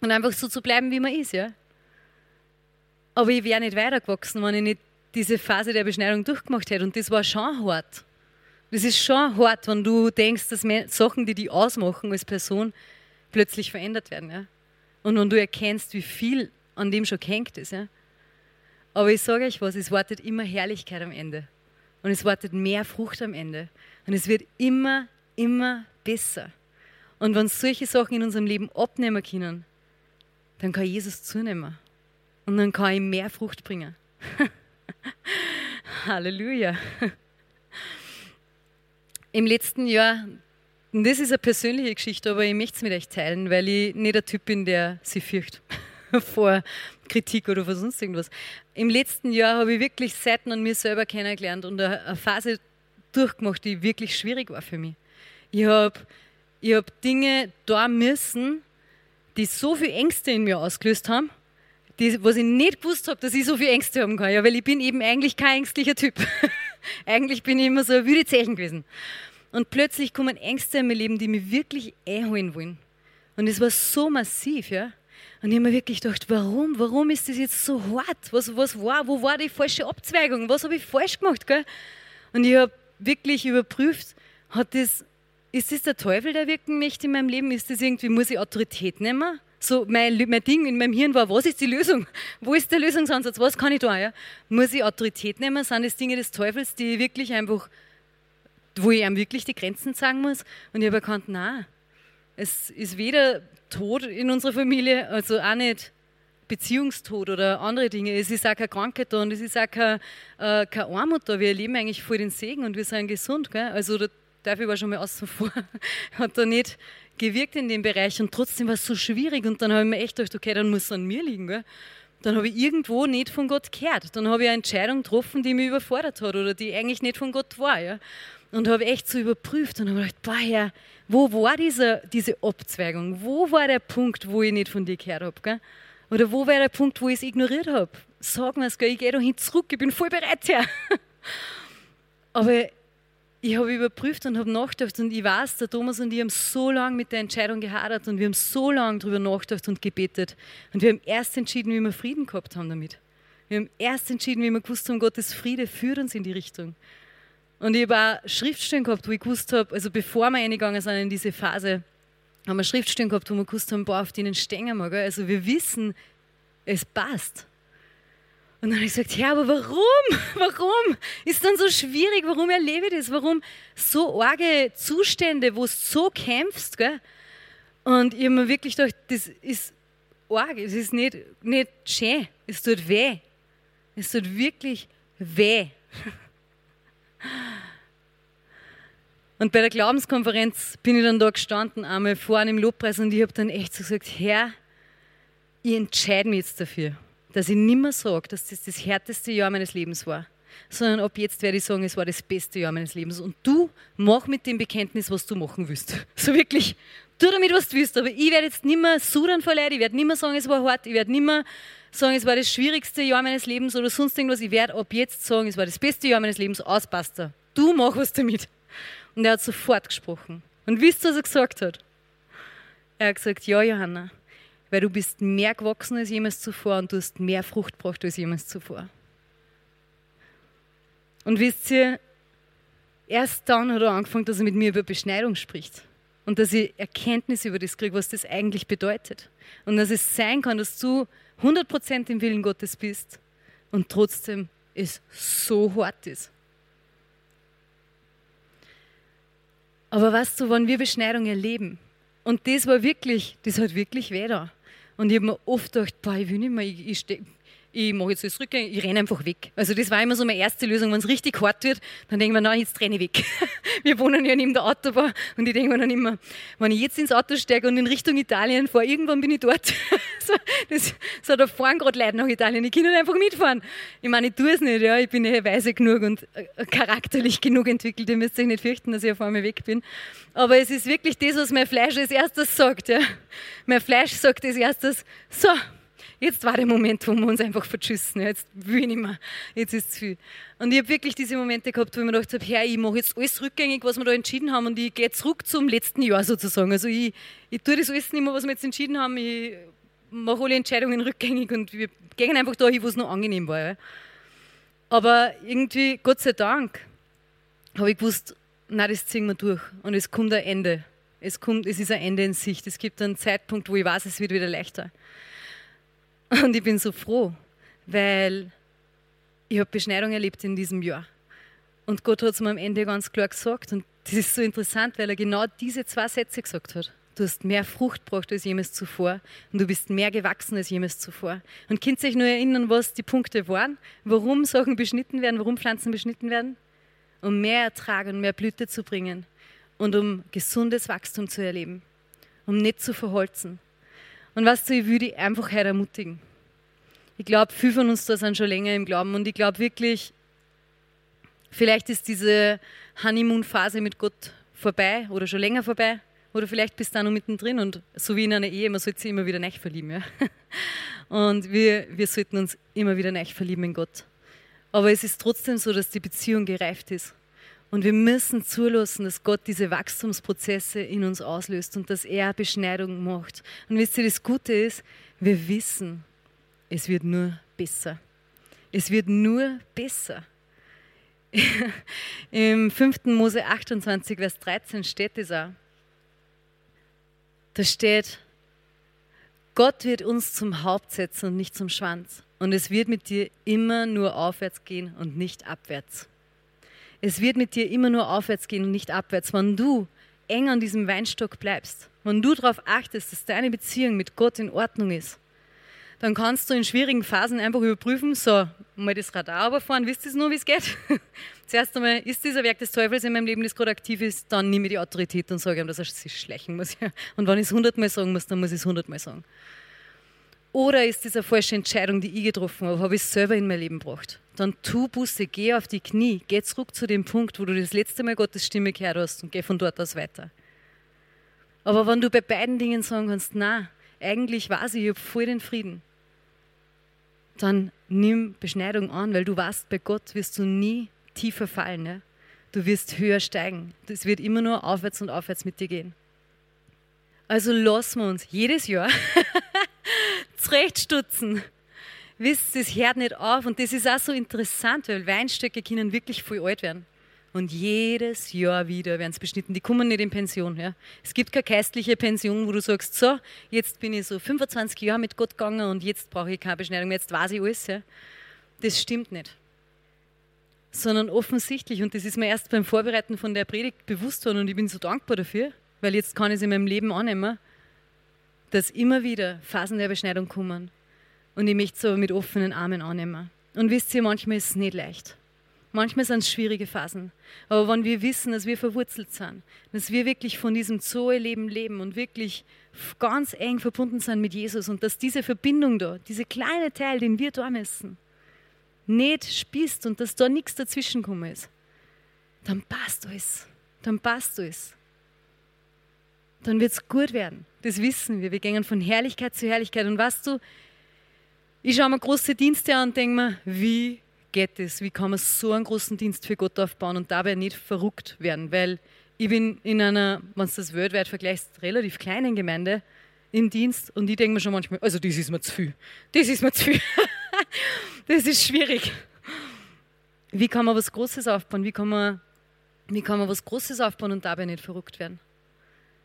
Und einfach so zu bleiben, wie man ist, ja. Aber ich wäre nicht weitergewachsen, wenn ich nicht diese Phase der Beschneidung durchgemacht hätte. Und das war schon hart. Das ist schon hart, wenn du denkst, dass Sachen, die dich ausmachen als Person, plötzlich verändert werden. Ja? Und wenn du erkennst, wie viel an dem schon gehängt ist. Ja? Aber ich sage euch was, es wartet immer Herrlichkeit am Ende. Und es wartet mehr Frucht am Ende. Und es wird immer, immer besser. Und wenn solche Sachen in unserem Leben abnehmen können, dann kann Jesus zunehmen. Und dann kann ich mehr Frucht bringen. Halleluja. Im letzten Jahr, und das ist eine persönliche Geschichte, aber ich möchte es mit euch teilen, weil ich nicht der Typ bin, der sie fürchtet. vor Kritik oder vor sonst irgendwas. Im letzten Jahr habe ich wirklich Seiten an mir selber kennengelernt und eine Phase durchgemacht, die wirklich schwierig war für mich. Ich habe ich hab Dinge da müssen, die so viel Ängste in mir ausgelöst haben, die, was ich nicht gewusst habe, dass ich so viel Ängste haben kann. Ja, weil ich bin eben eigentlich kein ängstlicher Typ. eigentlich bin ich immer so ein wüde Zeichen gewesen. Und plötzlich kommen Ängste in mein Leben, die mich wirklich einholen wollen. Und es war so massiv, ja. Und ich habe mir wirklich gedacht, warum, warum ist das jetzt so hart? Was, was war, wo war die falsche Abzweigung? Was habe ich falsch gemacht? Gell? Und ich habe wirklich überprüft, hat das, ist das der Teufel, der wirken möchte in meinem Leben? Ist das irgendwie, muss ich Autorität nehmen? So, mein, mein Ding in meinem Hirn war, was ist die Lösung? Wo ist der Lösungsansatz? Was kann ich da? Ja? Muss ich Autorität nehmen? Sind das Dinge des Teufels, die wirklich einfach, wo ich ihm wirklich die Grenzen sagen muss? Und ich habe erkannt, nein, es ist weder Tod in unserer Familie, also auch nicht Beziehungstod oder andere Dinge. Es ist auch keine Krankheit da und es ist auch keine, äh, keine Armut da. Wir erleben eigentlich voll den Segen und wir sind gesund. Gell? Also da darf ich aber schon mal außen vor. Hat da nicht gewirkt in dem Bereich und trotzdem war es so schwierig und dann habe ich mir echt gedacht, okay, dann muss es an mir liegen. Gell? Dann habe ich irgendwo nicht von Gott gehört. Dann habe ich eine Entscheidung getroffen, die mich überfordert hat oder die eigentlich nicht von Gott war. Ja? Und habe echt so überprüft und habe gedacht, boah, Herr, wo war diese, diese Abzweigung? Wo war der Punkt, wo ich nicht von dir gehört habe? Oder wo war der Punkt, wo ich es ignoriert habe? Sag mir es, ich gehe da hin zurück, ich bin voll bereit, Herr. Aber ich habe überprüft und habe nachgedacht und ich weiß, der Thomas und ich haben so lange mit der Entscheidung gehadert und wir haben so lange darüber nachgedacht und gebetet. Und wir haben erst entschieden, wie wir Frieden gehabt haben damit. Wir haben erst entschieden, wie wir gewusst haben, Gottes Friede führt uns in die Richtung. Und ich habe auch Schriftstellen gehabt, wo ich gewusst habe, also bevor wir eingegangen sind in diese Phase, haben wir Schriftstellen gehabt, wo wir gewusst haben, boah, auf denen stehen wir. Gell? Also wir wissen, es passt. Und dann habe ich gesagt, ja, aber warum? Warum ist dann so schwierig? Warum erlebe ich das? Warum so arge Zustände, wo du so kämpfst? Gell? Und ich habe mir wirklich gedacht, das ist arg, es ist nicht, nicht schön, es tut weh. Es tut wirklich weh. Und bei der Glaubenskonferenz bin ich dann da gestanden, einmal vorne im Lobpreis, und ich habe dann echt so gesagt, Herr, ich entscheide mich jetzt dafür dass ich nicht mehr sage, dass das das härteste Jahr meines Lebens war, sondern ab jetzt werde ich sagen, es war das beste Jahr meines Lebens. Und du mach mit dem Bekenntnis, was du machen willst. So wirklich, tu damit, was du willst. Aber ich werde jetzt nicht mehr sudern vor Leid, ich werde nicht mehr sagen, es war hart, ich werde nicht mehr sagen, es war das schwierigste Jahr meines Lebens oder sonst irgendwas. Ich werde ab jetzt sagen, es war das beste Jahr meines Lebens, auspasst Du mach was damit. Und er hat sofort gesprochen. Und wisst ihr, was er gesagt hat? Er hat gesagt, ja, Johanna, weil du bist mehr gewachsen als jemals zuvor und du hast mehr Frucht gebracht als jemals zuvor. Und wisst ihr, erst dann hat er angefangen, dass er mit mir über Beschneidung spricht und dass ich Erkenntnis über das kriege, was das eigentlich bedeutet. Und dass es sein kann, dass du 100% im Willen Gottes bist und trotzdem es so hart ist. Aber weißt du, wenn wir Beschneidung erleben, und das war wirklich, das hat wirklich weh da. Und ich habe mir oft gedacht, boah, ich will nicht mehr, ich, ich, ich mache jetzt das Rückgängig, ich renne einfach weg. Also das war immer so meine erste Lösung, wenn es richtig hart wird, dann denke ich mir, nein, jetzt renne ich weg. Wir wohnen ja neben der Autobahn und ich denke mir dann immer, wenn ich jetzt ins Auto steige und in Richtung Italien fahre, irgendwann bin ich dort. das, so, da fahren gerade Leute nach Italien, kann nicht einfach mitfahren. Ich meine, ich tue es nicht, ja, ich bin ja weise genug und äh, charakterlich genug entwickelt, ihr müsst euch nicht fürchten, dass ich auf einmal weg bin. Aber es ist wirklich das, was mein Fleisch als erstes sagt. Ja. Mein Fleisch sagt als erstes, so, jetzt war der Moment, wo wir uns einfach verschüssen. Jetzt will ich nicht mehr. Jetzt ist es viel. Und ich habe wirklich diese Momente gehabt, wo ich mir gedacht habe, Herr, ich mache jetzt alles rückgängig, was wir da entschieden haben und ich gehe zurück zum letzten Jahr sozusagen. Also ich, ich tue das alles nicht mehr, was wir jetzt entschieden haben. Ich mache alle Entscheidungen rückgängig und wir gehen einfach da hin, wo es noch angenehm war. Aber irgendwie, Gott sei Dank, habe ich gewusst, nein, das ziehen wir durch und es kommt ein Ende. Es, kommt, es ist ein Ende in Sicht. Es gibt einen Zeitpunkt, wo ich weiß, es wird wieder leichter. Und ich bin so froh, weil ich habe Beschneidung erlebt in diesem Jahr. Und Gott hat es mir am Ende ganz klar gesagt. Und das ist so interessant, weil er genau diese zwei Sätze gesagt hat. Du hast mehr Frucht gebracht als jemals zuvor und du bist mehr gewachsen als jemals zuvor. Und könnt euch nur erinnern, was die Punkte waren? Warum Sachen beschnitten werden, warum Pflanzen beschnitten werden? Um mehr Ertrag und mehr Blüte zu bringen und um gesundes Wachstum zu erleben, um nicht zu verholzen. Und weißt du, ich würde einfach heute ermutigen. Ich glaube, viele von uns da sind schon länger im Glauben und ich glaube wirklich, vielleicht ist diese Honeymoon-Phase mit Gott vorbei oder schon länger vorbei oder vielleicht bist du da noch mittendrin und so wie in einer Ehe, man sollte sich immer wieder neu verlieben. Ja? Und wir, wir sollten uns immer wieder neu verlieben in Gott. Aber es ist trotzdem so, dass die Beziehung gereift ist. Und wir müssen zulassen, dass Gott diese Wachstumsprozesse in uns auslöst und dass er Beschneidung macht. Und wisst ihr, das Gute ist, wir wissen, es wird nur besser. Es wird nur besser. Im 5. Mose 28, Vers 13 steht es auch. Da steht, Gott wird uns zum Haupt setzen und nicht zum Schwanz. Und es wird mit dir immer nur aufwärts gehen und nicht abwärts. Es wird mit dir immer nur aufwärts gehen und nicht abwärts. Wenn du eng an diesem Weinstock bleibst, wenn du darauf achtest, dass deine Beziehung mit Gott in Ordnung ist, dann kannst du in schwierigen Phasen einfach überprüfen, so, mal das Radar überfahren, wisst ihr nur, wie es geht? Zuerst einmal, ist dieser Werk des Teufels in meinem Leben, das gerade aktiv ist, dann nehme ich die Autorität und sage ihm, dass er sich schleichen muss. Und wenn ich es hundertmal sagen muss, dann muss ich es hundertmal sagen. Oder ist das eine falsche Entscheidung, die ich getroffen habe, habe ich es selber in mein Leben gebracht. Dann tu Busse, geh auf die Knie, geh zurück zu dem Punkt, wo du das letzte Mal Gottes Stimme gehört hast und geh von dort aus weiter. Aber wenn du bei beiden Dingen sagen kannst, na, eigentlich weiß ich, ich habe voll den Frieden, dann nimm Beschneidung an, weil du weißt, bei Gott wirst du nie tiefer fallen. Ne? Du wirst höher steigen. Es wird immer nur aufwärts und aufwärts mit dir gehen. Also lassen wir uns jedes Jahr zurechtstutzen. Wisst, das hört nicht auf und das ist auch so interessant, weil Weinstöcke können wirklich voll alt werden. Und jedes Jahr wieder werden sie beschnitten. Die kommen nicht in Pension. Ja. Es gibt keine geistliche Pension, wo du sagst, so, jetzt bin ich so 25 Jahre mit Gott gegangen und jetzt brauche ich keine Beschneidung mehr, jetzt weiß ich alles. Ja. Das stimmt nicht. Sondern offensichtlich, und das ist mir erst beim Vorbereiten von der Predigt bewusst worden und ich bin so dankbar dafür, weil jetzt kann ich es in meinem Leben annehmen, dass immer wieder Phasen der Beschneidung kommen. Und ich möchte so mit offenen Armen annehmen. Und wisst ihr, manchmal ist es nicht leicht. Manchmal sind es schwierige Phasen. Aber wenn wir wissen, dass wir verwurzelt sind, dass wir wirklich von diesem Zoe-Leben leben und wirklich ganz eng verbunden sind mit Jesus und dass diese Verbindung da, dieser kleine Teil, den wir da messen, nicht spießt und dass da nichts dazwischen gekommen ist, dann passt alles. Dann passt alles. Dann wird es gut werden. Das wissen wir. Wir gehen von Herrlichkeit zu Herrlichkeit. Und weißt du, ich schaue mir große Dienste an und denke mir, wie geht es? Wie kann man so einen großen Dienst für Gott aufbauen und dabei nicht verrückt werden? Weil ich bin in einer, wenn du das weltweit vergleichst, relativ kleinen Gemeinde im Dienst und ich denke mir schon manchmal, also das ist mir zu viel. Das ist mir zu viel. das ist schwierig. Wie kann man was Großes aufbauen? Wie kann man, wie kann man was Großes aufbauen und dabei nicht verrückt werden?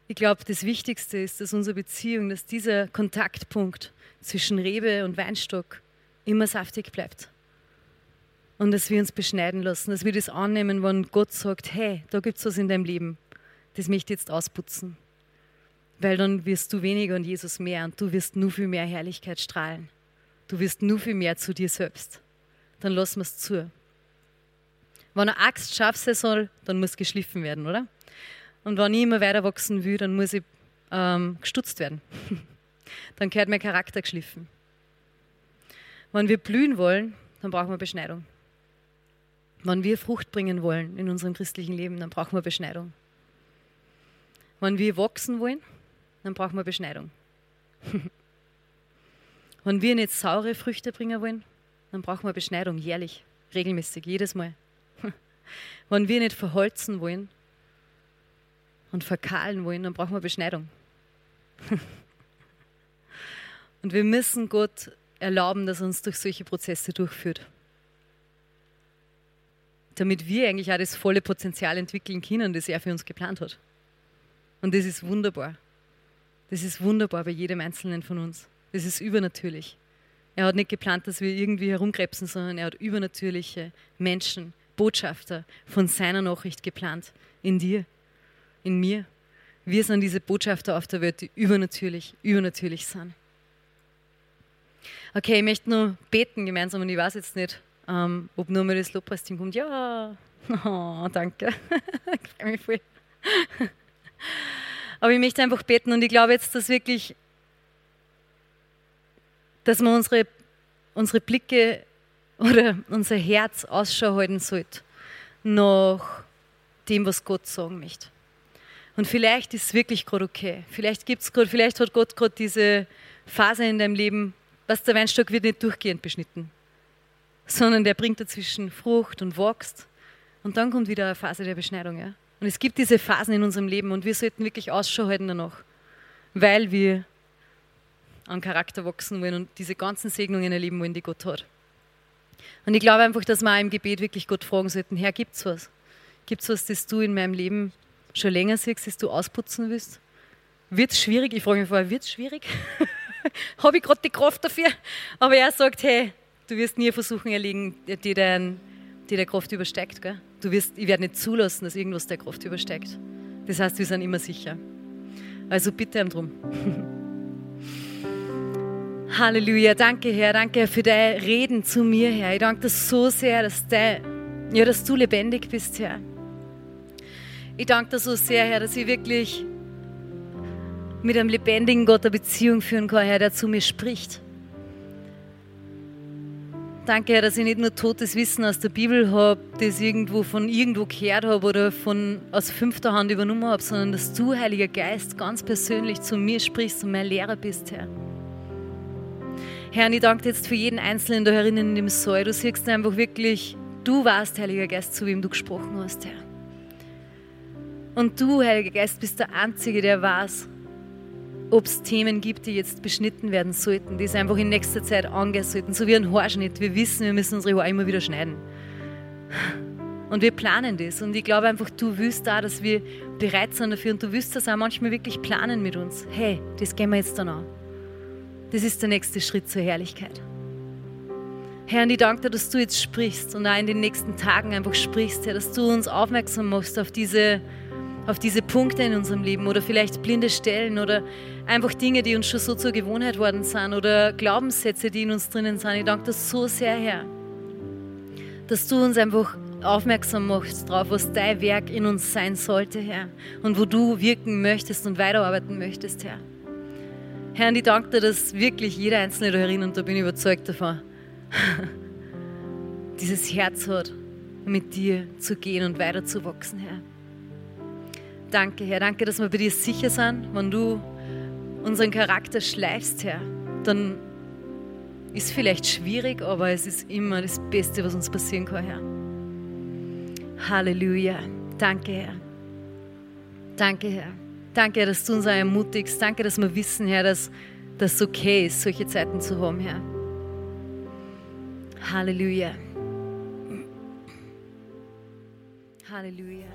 Ich glaube, das Wichtigste ist, dass unsere Beziehung, dass dieser Kontaktpunkt zwischen Rebe und Weinstock immer saftig bleibt und dass wir uns beschneiden lassen, dass wir das annehmen, wenn Gott sagt, hey, da gibt es was in deinem Leben, das möchte ich jetzt ausputzen. Weil dann wirst du weniger und Jesus mehr und du wirst nur viel mehr Herrlichkeit strahlen. Du wirst nur viel mehr zu dir selbst. Dann lassen wir es zu. Wenn eine Axt scharf sein soll, dann muss geschliffen werden, oder? Und wenn ich immer weiter wachsen will, dann muss ich ähm, gestutzt werden. dann gehört mein Charakter geschliffen. Wenn wir blühen wollen, dann brauchen wir Beschneidung. Wenn wir Frucht bringen wollen in unserem christlichen Leben, dann brauchen wir Beschneidung. Wenn wir wachsen wollen, dann brauchen wir Beschneidung. Wenn wir nicht saure Früchte bringen wollen, dann brauchen wir Beschneidung jährlich, regelmäßig, jedes Mal. Wenn wir nicht verholzen wollen und verkahlen wollen, dann brauchen wir Beschneidung. Und wir müssen Gott erlauben, dass er uns durch solche Prozesse durchführt damit wir eigentlich auch das volle Potenzial entwickeln können, das er für uns geplant hat. Und das ist wunderbar. Das ist wunderbar bei jedem Einzelnen von uns. Das ist übernatürlich. Er hat nicht geplant, dass wir irgendwie herumkrebsen, sondern er hat übernatürliche Menschen, Botschafter von seiner Nachricht geplant. In dir, in mir. Wir sind diese Botschafter auf der Welt, die übernatürlich, übernatürlich sind. Okay, ich möchte nur beten gemeinsam und ich weiß jetzt nicht, ähm, ob nur mal das Lobpreisteam kommt, ja, oh, danke. Aber ich möchte einfach beten und ich glaube jetzt, dass wirklich, dass man unsere, unsere Blicke oder unser Herz Ausschau halten sollte nach dem, was Gott sagen möchte. Und vielleicht ist es wirklich gerade okay. Vielleicht gibt's grad, vielleicht hat Gott gerade diese Phase in deinem Leben, was der Weinstock wird nicht durchgehend beschnitten sondern der bringt dazwischen Frucht und wächst. Und dann kommt wieder eine Phase der Beschneidung. Ja? Und es gibt diese Phasen in unserem Leben und wir sollten wirklich Ausschau halten danach, weil wir an Charakter wachsen wollen und diese ganzen Segnungen erleben wollen, die Gott hat. Und ich glaube einfach, dass wir auch im Gebet wirklich Gott fragen sollten, Herr, gibt es was? Gibt es was, das du in meinem Leben schon länger siehst, das du ausputzen willst? Wird es schwierig? Ich frage mich vorher, wird es schwierig? Habe ich gerade die Kraft dafür? Aber er sagt, hey, Du wirst nie Versuchen erlegen, die, dein, die der Kraft übersteigt. Gell? Du wirst, ich werde nicht zulassen, dass irgendwas der Kraft übersteigt. Das heißt, wir sind immer sicher. Also bitte ihm drum. Halleluja. Danke, Herr. Danke für dein Reden zu mir, Herr. Ich danke dir so sehr, dass dein, Ja, dass du lebendig bist, Herr. Ich danke dir so sehr, Herr, dass ich wirklich mit einem lebendigen Gott eine Beziehung führen kann, Herr, der zu mir spricht. Danke, Herr, dass ich nicht nur totes Wissen aus der Bibel habe, das irgendwo von irgendwo gehört habe oder von aus fünfter Hand übernommen habe, sondern dass du, Heiliger Geist, ganz persönlich zu mir sprichst und mein Lehrer bist, Herr. Herr, und ich danke dir jetzt für jeden Einzelnen da herinnen in dem Saal. Du siehst einfach wirklich, du warst, Heiliger Geist, zu wem du gesprochen hast, Herr. Und du, Heiliger Geist, bist der Einzige, der weiß, ob es Themen gibt, die jetzt beschnitten werden sollten, die es einfach in nächster Zeit angehen sollten, so wie ein Haarschnitt. Wir wissen, wir müssen unsere Haare immer wieder schneiden. Und wir planen das. Und ich glaube einfach, du willst da, dass wir bereit sind dafür. Und du willst das auch manchmal wirklich planen mit uns. Hey, das gehen wir jetzt dann an. Das ist der nächste Schritt zur Herrlichkeit. Herr, und ich danke dir, dass du jetzt sprichst und auch in den nächsten Tagen einfach sprichst, Herr, dass du uns aufmerksam machst auf diese auf diese Punkte in unserem Leben oder vielleicht blinde Stellen oder einfach Dinge, die uns schon so zur Gewohnheit worden sind oder Glaubenssätze, die in uns drinnen sind. Ich danke dir so sehr, Herr, dass du uns einfach aufmerksam machst darauf, was dein Werk in uns sein sollte, Herr, und wo du wirken möchtest und weiterarbeiten möchtest, Herr. Herr, und ich danke dir, dass wirklich jeder Einzelne da herin, und da bin ich überzeugt davon, dieses Herz hat, mit dir zu gehen und weiterzuwachsen, Herr. Danke, Herr. Danke, dass wir bei dir sicher sind. Wenn du unseren Charakter schleifst, Herr, dann ist vielleicht schwierig, aber es ist immer das Beste, was uns passieren kann, Herr. Halleluja. Danke, Herr. Danke, Herr. Danke, Herr, dass du uns auch ermutigst. Danke, dass wir wissen, Herr, dass das okay ist, solche Zeiten zu haben, Herr. Halleluja. Halleluja.